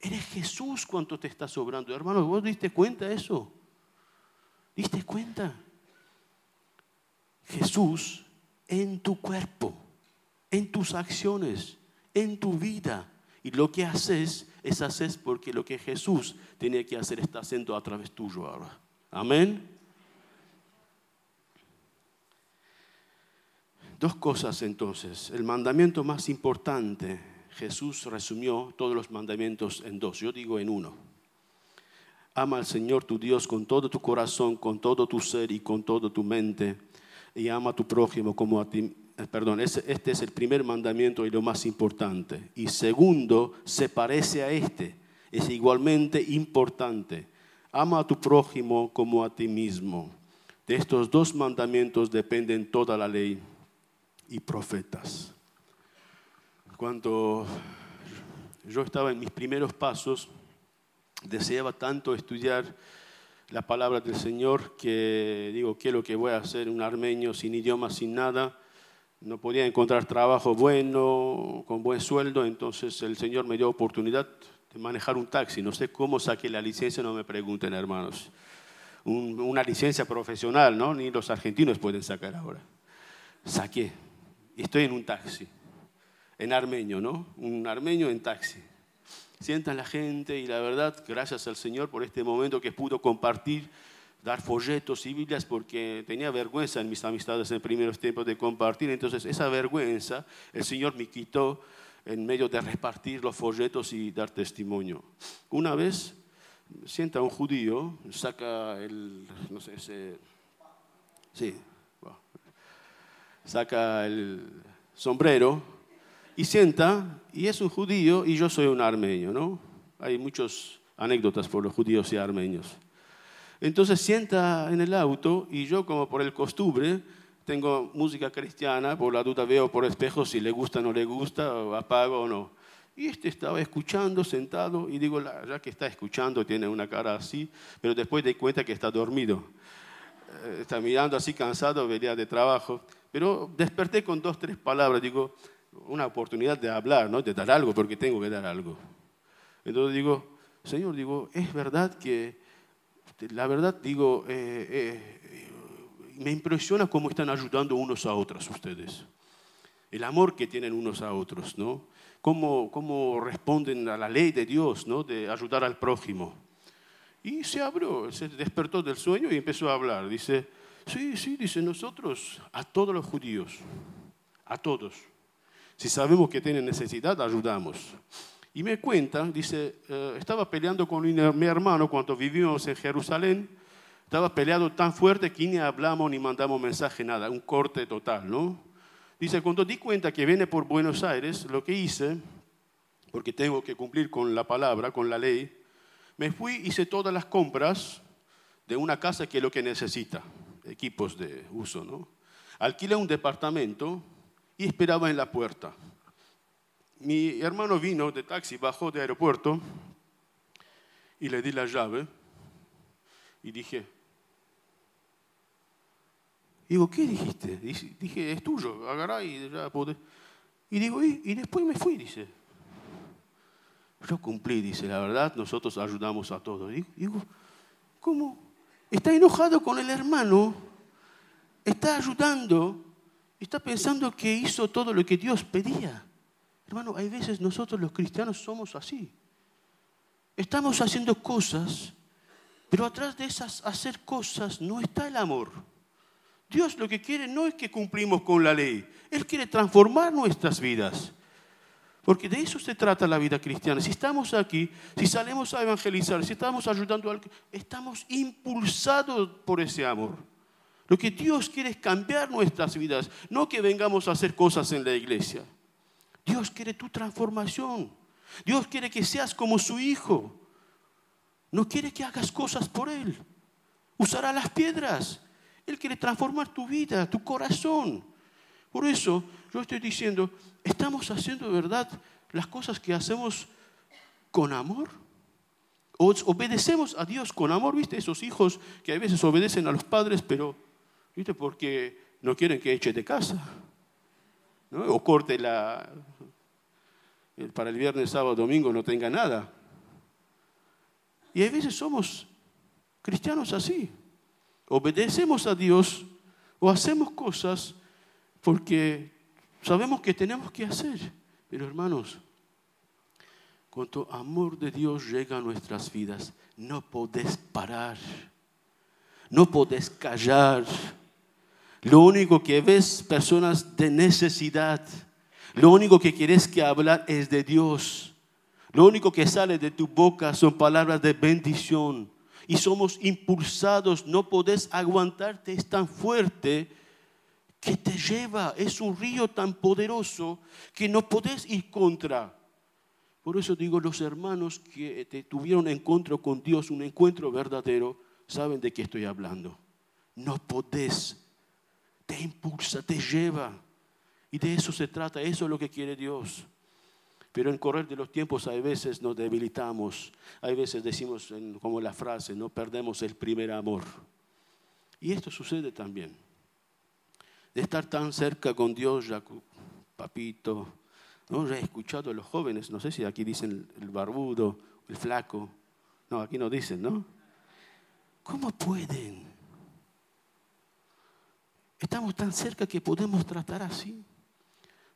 Eres Jesús cuando te estás obrando. Hermano, ¿vos diste cuenta de eso? ¿Diste cuenta? Jesús en tu cuerpo, en tus acciones, en tu vida. Y lo que haces es haces porque lo que Jesús tenía que hacer está haciendo a través tuyo ahora. Amén. Dos cosas entonces. El mandamiento más importante, Jesús resumió todos los mandamientos en dos, yo digo en uno. Ama al Señor tu Dios con todo tu corazón, con todo tu ser y con toda tu mente. Y ama a tu prójimo como a ti. Eh, perdón, este es el primer mandamiento y lo más importante. Y segundo, se parece a este. Es igualmente importante. Ama a tu prójimo como a ti mismo. De estos dos mandamientos dependen toda la ley y profetas. Cuando yo estaba en mis primeros pasos, deseaba tanto estudiar la palabra del Señor que digo, ¿qué es lo que voy a hacer? Un armenio sin idioma, sin nada. No podía encontrar trabajo bueno, con buen sueldo, entonces el Señor me dio oportunidad de manejar un taxi. No sé cómo saqué la licencia, no me pregunten hermanos. una licencia profesional, ¿no? Ni los argentinos pueden sacar ahora. Saqué estoy en un taxi, en armenio, ¿no? Un armenio en taxi. Sientan la gente y la verdad, gracias al Señor por este momento que pudo compartir, dar folletos y Biblias, porque tenía vergüenza en mis amistades en primeros tiempos de compartir. Entonces, esa vergüenza el Señor me quitó en medio de repartir los folletos y dar testimonio. Una vez sienta un judío, saca el, no sé, ese, sí, saca el sombrero y sienta, y es un judío y yo soy un armenio, ¿no? Hay muchas anécdotas por los judíos y armenios. Entonces sienta en el auto y yo como por el costumbre tengo música cristiana, por la duda veo por espejo si le gusta o no le gusta, o apago o no. Y este estaba escuchando, sentado, y digo, ya que está escuchando, tiene una cara así, pero después de cuenta que está dormido. Eh, está mirando así cansado, venía de trabajo. Pero desperté con dos, tres palabras, digo, una oportunidad de hablar, ¿no? de dar algo, porque tengo que dar algo. Entonces digo, Señor, digo, es verdad que, la verdad, digo, eh, eh, me impresiona cómo están ayudando unos a otros ustedes. El amor que tienen unos a otros, ¿no? Cómo, cómo responden a la ley de Dios, ¿no? De ayudar al prójimo. Y se abrió, se despertó del sueño y empezó a hablar. Dice, Sí, sí, dice nosotros, a todos los judíos, a todos. Si sabemos que tienen necesidad, ayudamos. Y me cuenta, dice, eh, estaba peleando con mi hermano cuando vivimos en Jerusalén, Estaba peleado tan fuerte que ni hablamos ni mandamos mensaje, nada, un corte total, ¿no? Dice, cuando di cuenta que viene por Buenos Aires, lo que hice, porque tengo que cumplir con la palabra, con la ley, me fui, hice todas las compras de una casa que es lo que necesita, equipos de uso, ¿no? Alquilé un departamento y esperaba en la puerta. Mi hermano vino de taxi, bajó de aeropuerto y le di la llave y dije, Digo, ¿qué dijiste? Dije, es tuyo, agarrá y ya podés. Y digo, y, y después me fui, dice. Yo cumplí, dice, la verdad, nosotros ayudamos a todos. Digo, ¿cómo? Está enojado con el hermano, está ayudando, está pensando que hizo todo lo que Dios pedía. Hermano, hay veces nosotros los cristianos somos así. Estamos haciendo cosas, pero atrás de esas hacer cosas no está el amor. Dios lo que quiere no es que cumplimos con la ley, Él quiere transformar nuestras vidas. Porque de eso se trata la vida cristiana. Si estamos aquí, si salimos a evangelizar, si estamos ayudando a alguien, estamos impulsados por ese amor. Lo que Dios quiere es cambiar nuestras vidas, no que vengamos a hacer cosas en la iglesia. Dios quiere tu transformación. Dios quiere que seas como su hijo. No quiere que hagas cosas por Él. Usará las piedras, él quiere transformar tu vida, tu corazón. Por eso yo estoy diciendo, ¿estamos haciendo de verdad las cosas que hacemos con amor? obedecemos a Dios con amor, ¿viste? Esos hijos que a veces obedecen a los padres, pero, ¿viste? Porque no quieren que eche de casa. O corte la... Para el viernes, sábado, domingo no tenga nada. Y a veces somos cristianos así obedecemos a Dios o hacemos cosas porque sabemos que tenemos que hacer. Pero hermanos, cuando amor de Dios llega a nuestras vidas, no podés parar, no podés callar. Lo único que ves personas de necesidad, lo único que quieres que hablar es de Dios. Lo único que sale de tu boca son palabras de bendición, y somos impulsados, no podés aguantarte, es tan fuerte que te lleva, es un río tan poderoso que no podés ir contra. Por eso digo, los hermanos que te tuvieron encuentro con Dios, un encuentro verdadero, saben de qué estoy hablando. No podés, te impulsa, te lleva. Y de eso se trata, eso es lo que quiere Dios. Pero en correr de los tiempos hay veces nos debilitamos, hay veces decimos como la frase, no perdemos el primer amor. Y esto sucede también. De estar tan cerca con Dios, ya, papito, ¿no? ya he escuchado a los jóvenes, no sé si aquí dicen el barbudo, el flaco, no, aquí no dicen, ¿no? ¿Cómo pueden? Estamos tan cerca que podemos tratar así.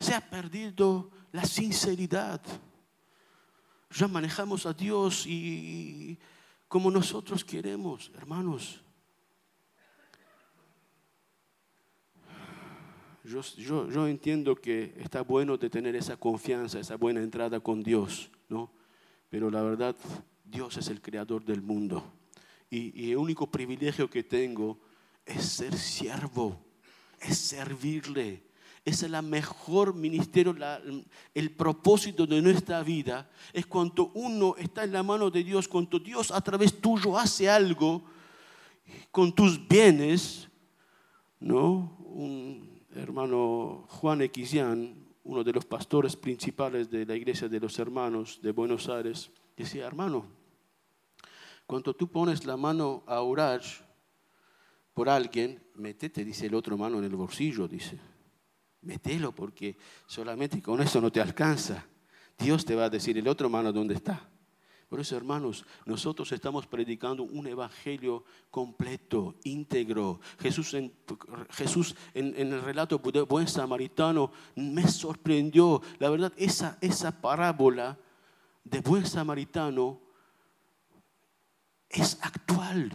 Se ha perdido la sinceridad. Ya manejamos a Dios y como nosotros queremos, hermanos. Yo, entiendo que está bueno de tener esa confianza, esa buena entrada con Dios, ¿no? Pero la verdad, Dios es el creador del mundo. Y el único privilegio que tengo es ser siervo, es servirle, es el mejor ministerio, el propósito de nuestra vida es cuando uno está en la mano de Dios, cuando Dios a través tuyo hace algo con tus bienes, ¿no? Un hermano Juan Equizian, uno de los pastores principales de la iglesia de los hermanos de Buenos Aires, decía, hermano, cuando tú pones la mano a orar por alguien, metete, dice el otro mano en el bolsillo, dice Mételo porque solamente con eso no te alcanza. Dios te va a decir el otro mano dónde está. Por eso, hermanos, nosotros estamos predicando un evangelio completo, íntegro. Jesús en, Jesús en, el relato de buen samaritano me sorprendió. La verdad, esa, esa parábola de buen samaritano es actual.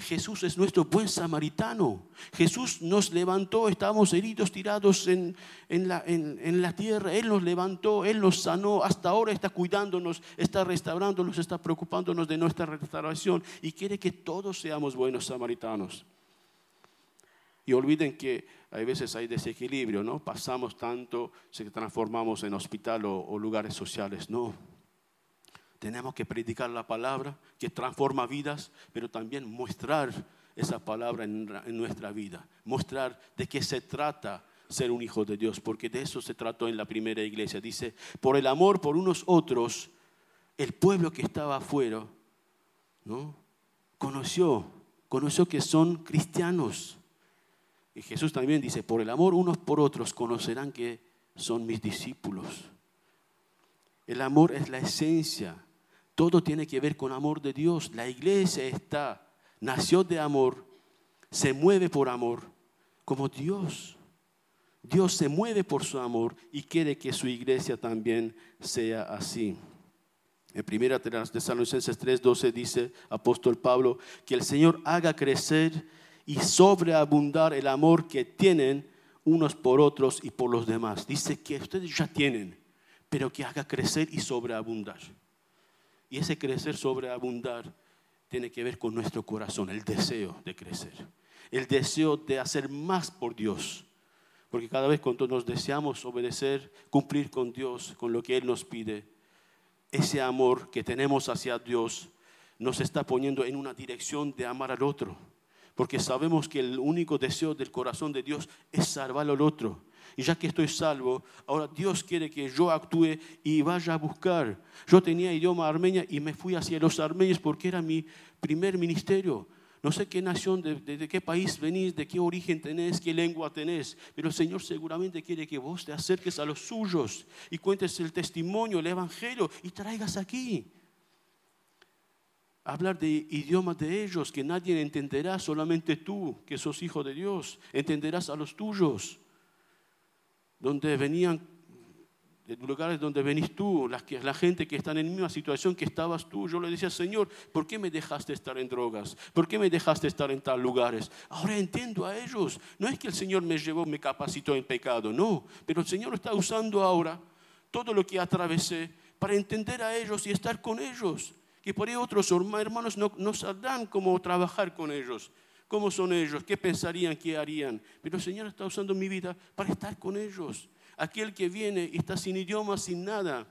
Jesús es nuestro buen samaritano. Jesús nos levantó, estábamos heridos, tirados en, la, en, la, tierra. Él nos levantó, Él nos sanó. Hasta ahora está cuidándonos, está restaurándonos, está preocupándonos de nuestra restauración y quiere que todos seamos buenos samaritanos. Y olviden que hay veces hay desequilibrio, ¿no? Pasamos tanto, se transformamos en hospital o lugares sociales. No, tenemos que predicar la palabra que transforma vidas, pero también mostrar esa palabra en, nuestra vida. Mostrar de qué se trata ser un hijo de Dios, porque de eso se trató en la primera iglesia. Dice, por el amor por unos otros, el pueblo que estaba afuera, ¿no? Conoció, conoció que son cristianos. Y Jesús también dice, por el amor unos por otros conocerán que son mis discípulos. El amor es la esencia todo tiene que ver con amor de Dios. La iglesia está, nació de amor, se mueve por amor, como Dios. Dios se mueve por su amor y quiere que su iglesia también sea así. En 1 Tesalonicenses 3:12 dice apóstol Pablo que el Señor haga crecer y sobreabundar el amor que tienen unos por otros y por los demás. Dice que ustedes ya tienen, pero que haga crecer y sobreabundar. Y ese crecer sobreabundar tiene que ver con nuestro corazón, el deseo de crecer, el deseo de hacer más por Dios. Porque cada vez cuando nos deseamos obedecer, cumplir con Dios, con lo que Él nos pide, ese amor que tenemos hacia Dios nos está poniendo en una dirección de amar al otro. Porque sabemos que el único deseo del corazón de Dios es salvar al otro. Y ya que estoy salvo, ahora Dios quiere que yo actúe y vaya a buscar. Yo tenía idioma armenia y me fui hacia los armenios porque era mi primer ministerio. No sé qué nación, de, qué país venís, de qué origen tenés, qué lengua tenés, pero el Señor seguramente quiere que vos te acerques a los suyos y cuentes el testimonio, el evangelio y traigas aquí. Hablar de idiomas de ellos que nadie entenderá, solamente tú, que sos hijo de Dios, entenderás a los tuyos donde venían, de lugares donde venís tú, la, la gente que está en la misma situación que estabas tú. Yo le decía, Señor, ¿por qué me dejaste estar en drogas? ¿Por qué me dejaste estar en tal lugares? Ahora entiendo a ellos. No es que el Señor me llevó, me capacitó en pecado, no. Pero el Señor está usando ahora todo lo que atravesé para entender a ellos y estar con ellos. Que por ahí otros hermanos no, no sabrán cómo trabajar con ellos cómo son ellos, qué pensarían, qué harían. Pero el Señor está usando mi vida para estar con ellos. Aquel que viene y está sin idioma, sin nada,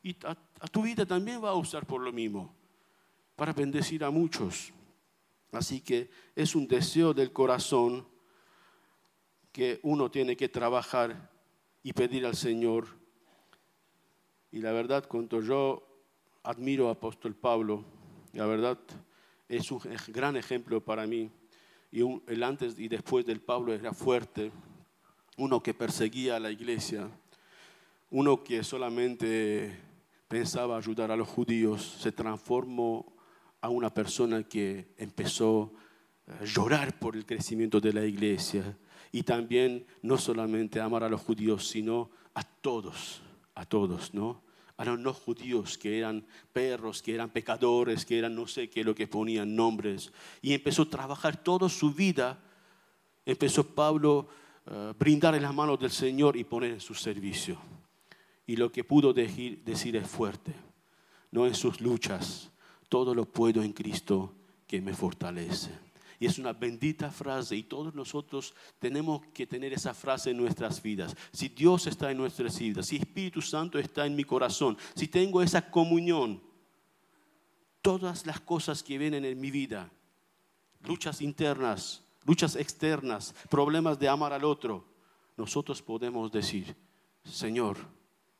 y a, tu vida también va a usar por lo mismo, para bendecir a muchos. Así que es un deseo del corazón que uno tiene que trabajar y pedir al Señor. Y la verdad, cuando yo admiro a apóstol Pablo, la verdad es un gran ejemplo para mí y el antes y después del Pablo era fuerte, uno que perseguía a la iglesia, uno que solamente pensaba ayudar a los judíos, se transformó a una persona que empezó a llorar por el crecimiento de la iglesia y también no solamente amar a los judíos, sino a todos, a todos, ¿no? A los no judíos que eran perros, que eran pecadores, que eran no sé qué, lo que ponían nombres. Y empezó a trabajar toda su vida. Empezó Pablo a uh, brindar en las manos del Señor y poner en su servicio. Y lo que pudo decir, decir es fuerte. No en sus luchas. Todo lo puedo en Cristo que me fortalece. Y es una bendita frase y todos nosotros tenemos que tener esa frase en nuestras vidas. Si Dios está en nuestras vidas, si Espíritu Santo está en mi corazón, si tengo esa comunión, todas las cosas que vienen en mi vida, luchas internas, luchas externas, problemas de amar al otro, nosotros podemos decir, Señor,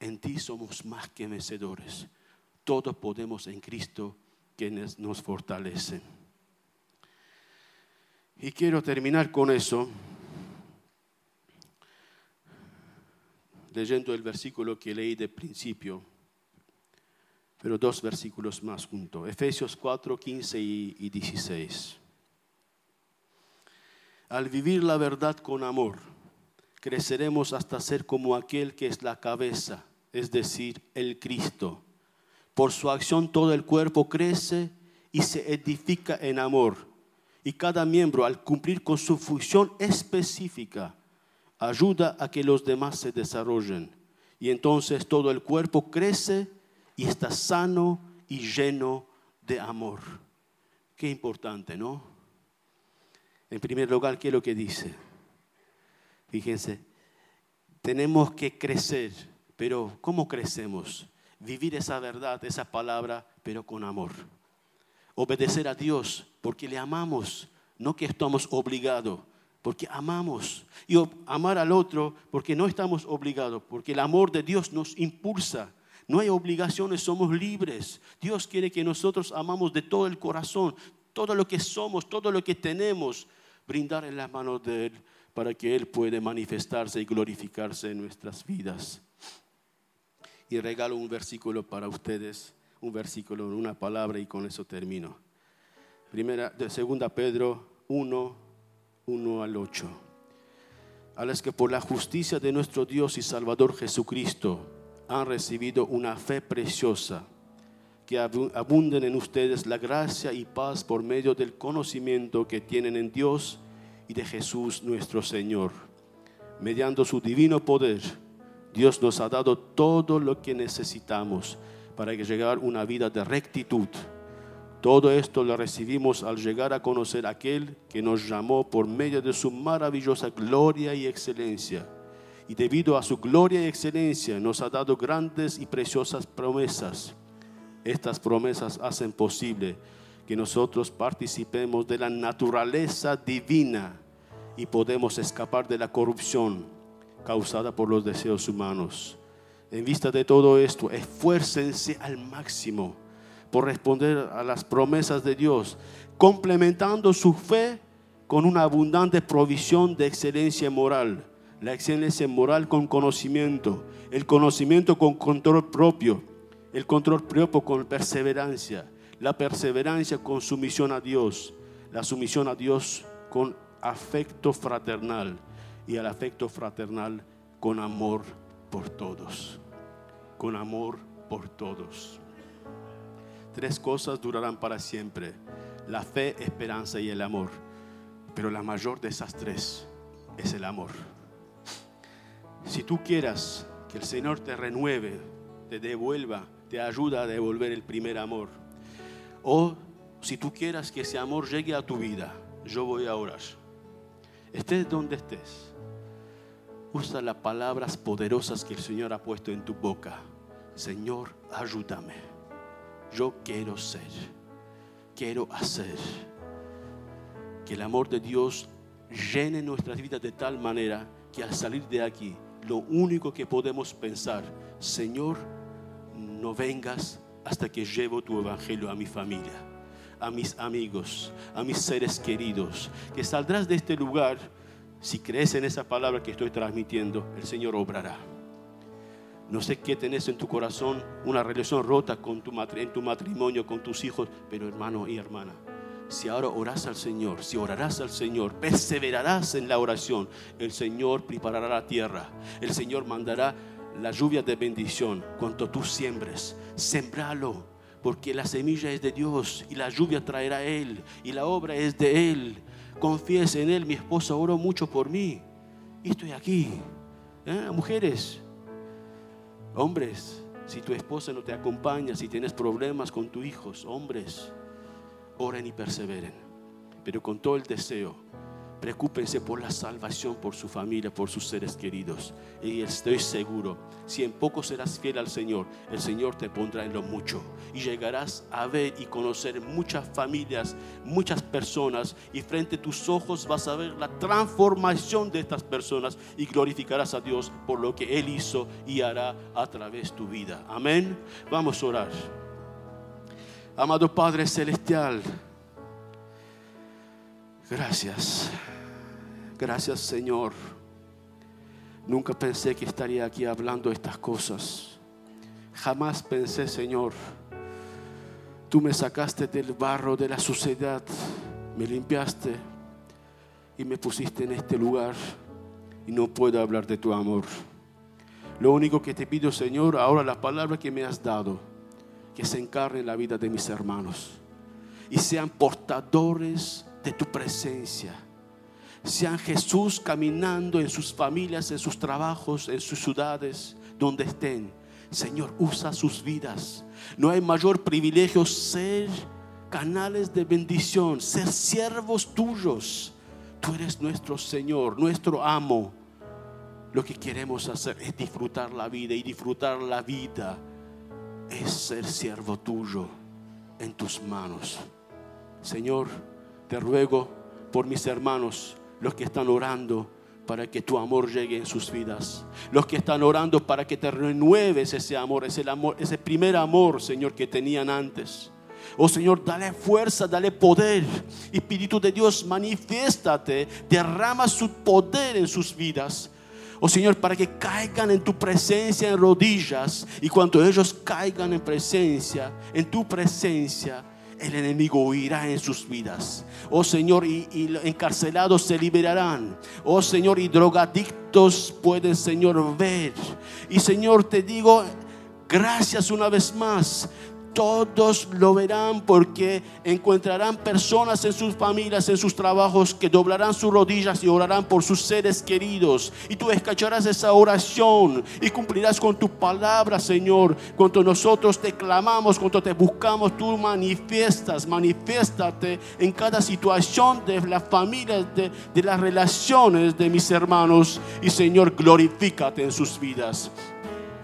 en ti somos más que vencedores. Todos podemos en Cristo que nos fortalece. Y quiero terminar con eso, leyendo el versículo que leí de principio, pero dos versículos más juntos, Efesios 4, 15 y 16. Al vivir la verdad con amor, creceremos hasta ser como aquel que es la cabeza, es decir, el Cristo. Por su acción todo el cuerpo crece y se edifica en amor y cada miembro al cumplir con su función específica ayuda a que los demás se desarrollen. Y entonces todo el cuerpo crece y está sano y lleno de amor. Qué importante, ¿no? En primer lugar, ¿qué es lo que dice? Fíjense, tenemos que crecer, pero ¿cómo crecemos? Vivir esa verdad, esa palabra, pero con amor. Obedecer a Dios porque le amamos, no que estamos obligados, porque amamos. Y amar al otro porque no estamos obligados, porque el amor de Dios nos impulsa. No hay obligaciones, somos libres. Dios quiere que nosotros amamos de todo el corazón, todo lo que somos, todo lo que tenemos, brindar en las manos de Él para que Él pueda manifestarse y glorificarse en nuestras vidas. Y regalo un versículo para ustedes, un versículo, una palabra y con eso termino. Primera, de segunda Pedro 1, 1 al 8. A las que por la justicia de nuestro Dios y Salvador Jesucristo han recibido una fe preciosa, que abunden en ustedes la gracia y paz por medio del conocimiento que tienen en Dios y de Jesús nuestro Señor. Mediante su divino poder, Dios nos ha dado todo lo que necesitamos para llegar a una vida de rectitud todo esto lo recibimos al llegar a conocer a aquel que nos llamó por medio de su maravillosa gloria y excelencia. Y debido a su gloria y excelencia nos ha dado grandes y preciosas promesas. Estas promesas hacen posible que nosotros participemos de la naturaleza divina y podemos escapar de la corrupción causada por los deseos humanos. En vista de todo esto, esfuércense al máximo por responder a las promesas de Dios, complementando su fe con una abundante provisión de excelencia moral. La excelencia moral con conocimiento, el conocimiento con control propio, el control propio con perseverancia, la perseverancia con sumisión a Dios, la sumisión a Dios con afecto fraternal y el afecto fraternal con amor por todos, con amor por todos. Tres cosas durarán para siempre. La fe, esperanza y el amor. Pero la mayor de esas tres es el amor. Si tú quieras que el Señor te renueve, te devuelva, te ayuda a devolver el primer amor. O si tú quieras que ese amor llegue a tu vida, yo voy a orar. Estés donde estés. Usa las palabras poderosas que el Señor ha puesto en tu boca. Señor, ayúdame yo quiero ser, quiero hacer. Que el amor de Dios llene nuestras vidas de tal manera que al salir de aquí, lo único que podemos pensar, Señor, no vengas hasta que llevo tu evangelio a mi familia, a mis amigos, a mis seres queridos, que saldrás de este lugar, si crees en esa palabra que estoy transmitiendo, el Señor obrará. No sé qué tenés en tu corazón, una relación rota con tu, en tu matrimonio, con tus hijos, pero hermano y hermana, si ahora oras al Señor, si orarás al Señor, perseverarás en la oración, el Señor preparará la tierra, el Señor mandará la lluvia de bendición. Cuanto tú siembres, sembralo, porque la semilla es de Dios y la lluvia traerá Él y la obra es de Él. Confíes en Él, mi esposa oró mucho por mí y estoy aquí. ¿Eh? Mujeres, Hombres, si tu esposa no te acompaña, si tienes problemas con tus hijos, hombres, oren y perseveren, pero con todo el deseo Preocúpense por la salvación, por su familia, por sus seres queridos. Y estoy seguro, si en poco serás fiel al Señor, el Señor te pondrá en lo mucho. Y llegarás a ver y conocer muchas familias, muchas personas. Y frente a tus ojos vas a ver la transformación de estas personas. Y glorificarás a Dios por lo que Él hizo y hará a través de tu vida. Amén. Vamos a orar. Amado Padre Celestial. Gracias. Gracias Señor. Nunca pensé que estaría aquí hablando estas cosas. Jamás pensé, Señor, tú me sacaste del barro de la suciedad, me limpiaste y me pusiste en este lugar y no puedo hablar de tu amor. Lo único que te pido, Señor, ahora la palabra que me has dado, que se encarne en la vida de mis hermanos y sean portadores de tu presencia. Sean Jesús caminando en sus familias, en sus trabajos, en sus ciudades, donde estén. Señor, usa sus vidas. No hay mayor privilegio ser canales de bendición, ser siervos tuyos. Tú eres nuestro Señor, nuestro amo. Lo que queremos hacer es disfrutar la vida y disfrutar la vida es ser siervo tuyo en tus manos. Señor, te ruego por mis hermanos, los que están orando para que tu amor llegue en sus vidas. Los que están orando para que te renueves ese amor, ese, primer amor, Señor, que tenían antes. Oh Señor, dale fuerza, dale poder. Espíritu de Dios, manifiéstate, derrama su poder en sus vidas. Oh Señor, para que caigan en tu presencia en rodillas. Y cuando ellos caigan en presencia, en tu presencia, el enemigo huirá en sus vidas. Oh Señor, y, encarcelados se liberarán. Oh Señor, y drogadictos pueden, Señor, ver. Y Señor, te digo, gracias una vez más todos lo verán porque encontrarán personas en sus familias, en sus trabajos, que doblarán sus rodillas y orarán por sus seres queridos. Y tú escucharás esa oración y cumplirás con tu palabra, Señor. Cuando nosotros te clamamos, cuando te buscamos, tú manifiestas, manifiéstate en cada situación de la familia, de, de las relaciones de mis hermanos. Y Señor, glorifícate en sus vidas.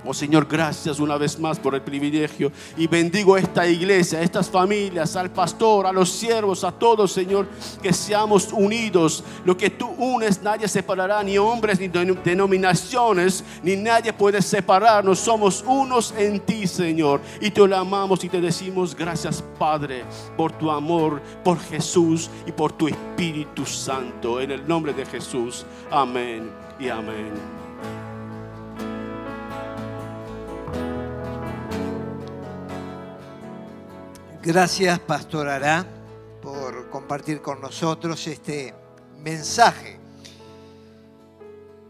Oh Señor, gracias una vez más por el privilegio y bendigo esta iglesia, a estas familias, al pastor, a los siervos, a todos, Señor, que seamos unidos. Lo que tú unes, nadie separará, ni hombres, ni denominaciones, ni nadie puede separarnos. Somos unos en ti, Señor, y te lo amamos y te decimos gracias, Padre, por tu amor, por Jesús y por tu Espíritu Santo. En el nombre de Jesús, amén y amén. Gracias, Pastor Ará, por compartir con nosotros este mensaje.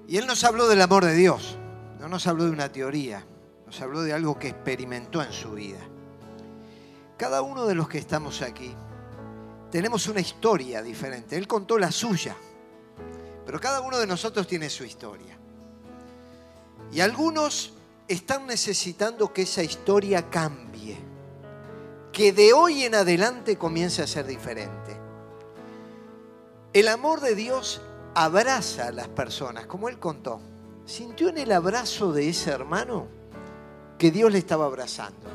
Y él nos habló del amor de Dios, no nos habló de una teoría, nos habló de algo que experimentó en su vida. Cada uno de los que estamos aquí tenemos una historia diferente. Él contó la suya, pero cada uno de nosotros tiene su historia. Y algunos están necesitando que esa historia cambie que de hoy en adelante comience a ser diferente. El amor de Dios abraza a las personas, como él contó. Sintió en el abrazo de ese hermano que Dios le estaba abrazando.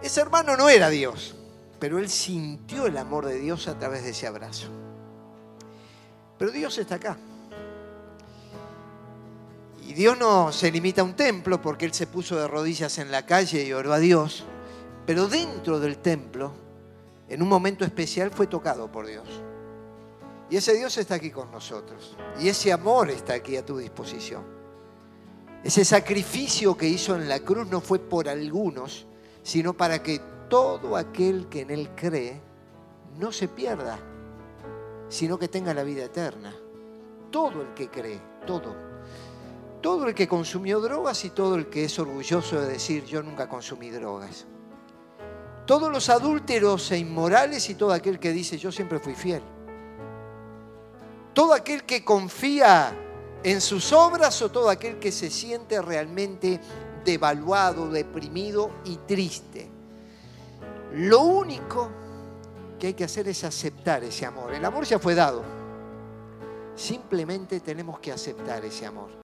Ese hermano no era Dios, pero él sintió el amor de Dios a través de ese abrazo. Pero Dios está acá. Y Dios no se limita a un templo porque Él se puso de rodillas en la calle y oró a Dios. Pero dentro del templo, en un momento especial, fue tocado por Dios. Y ese Dios está aquí con nosotros. Y ese amor está aquí a tu disposición. Ese sacrificio que hizo en la cruz no fue por algunos, sino para que todo aquel que en Él cree no se pierda, sino que tenga la vida eterna. Todo el que cree, todo. Todo el que consumió drogas y todo el que es orgulloso de decir yo nunca consumí drogas todos los adúlteros e inmorales y todo aquel que dice yo siempre fui fiel. Todo aquel que confía en sus obras o todo aquel que se siente realmente devaluado, deprimido y triste. Lo único que hay que hacer es aceptar ese amor. El amor ya fue dado. Simplemente tenemos que aceptar ese amor.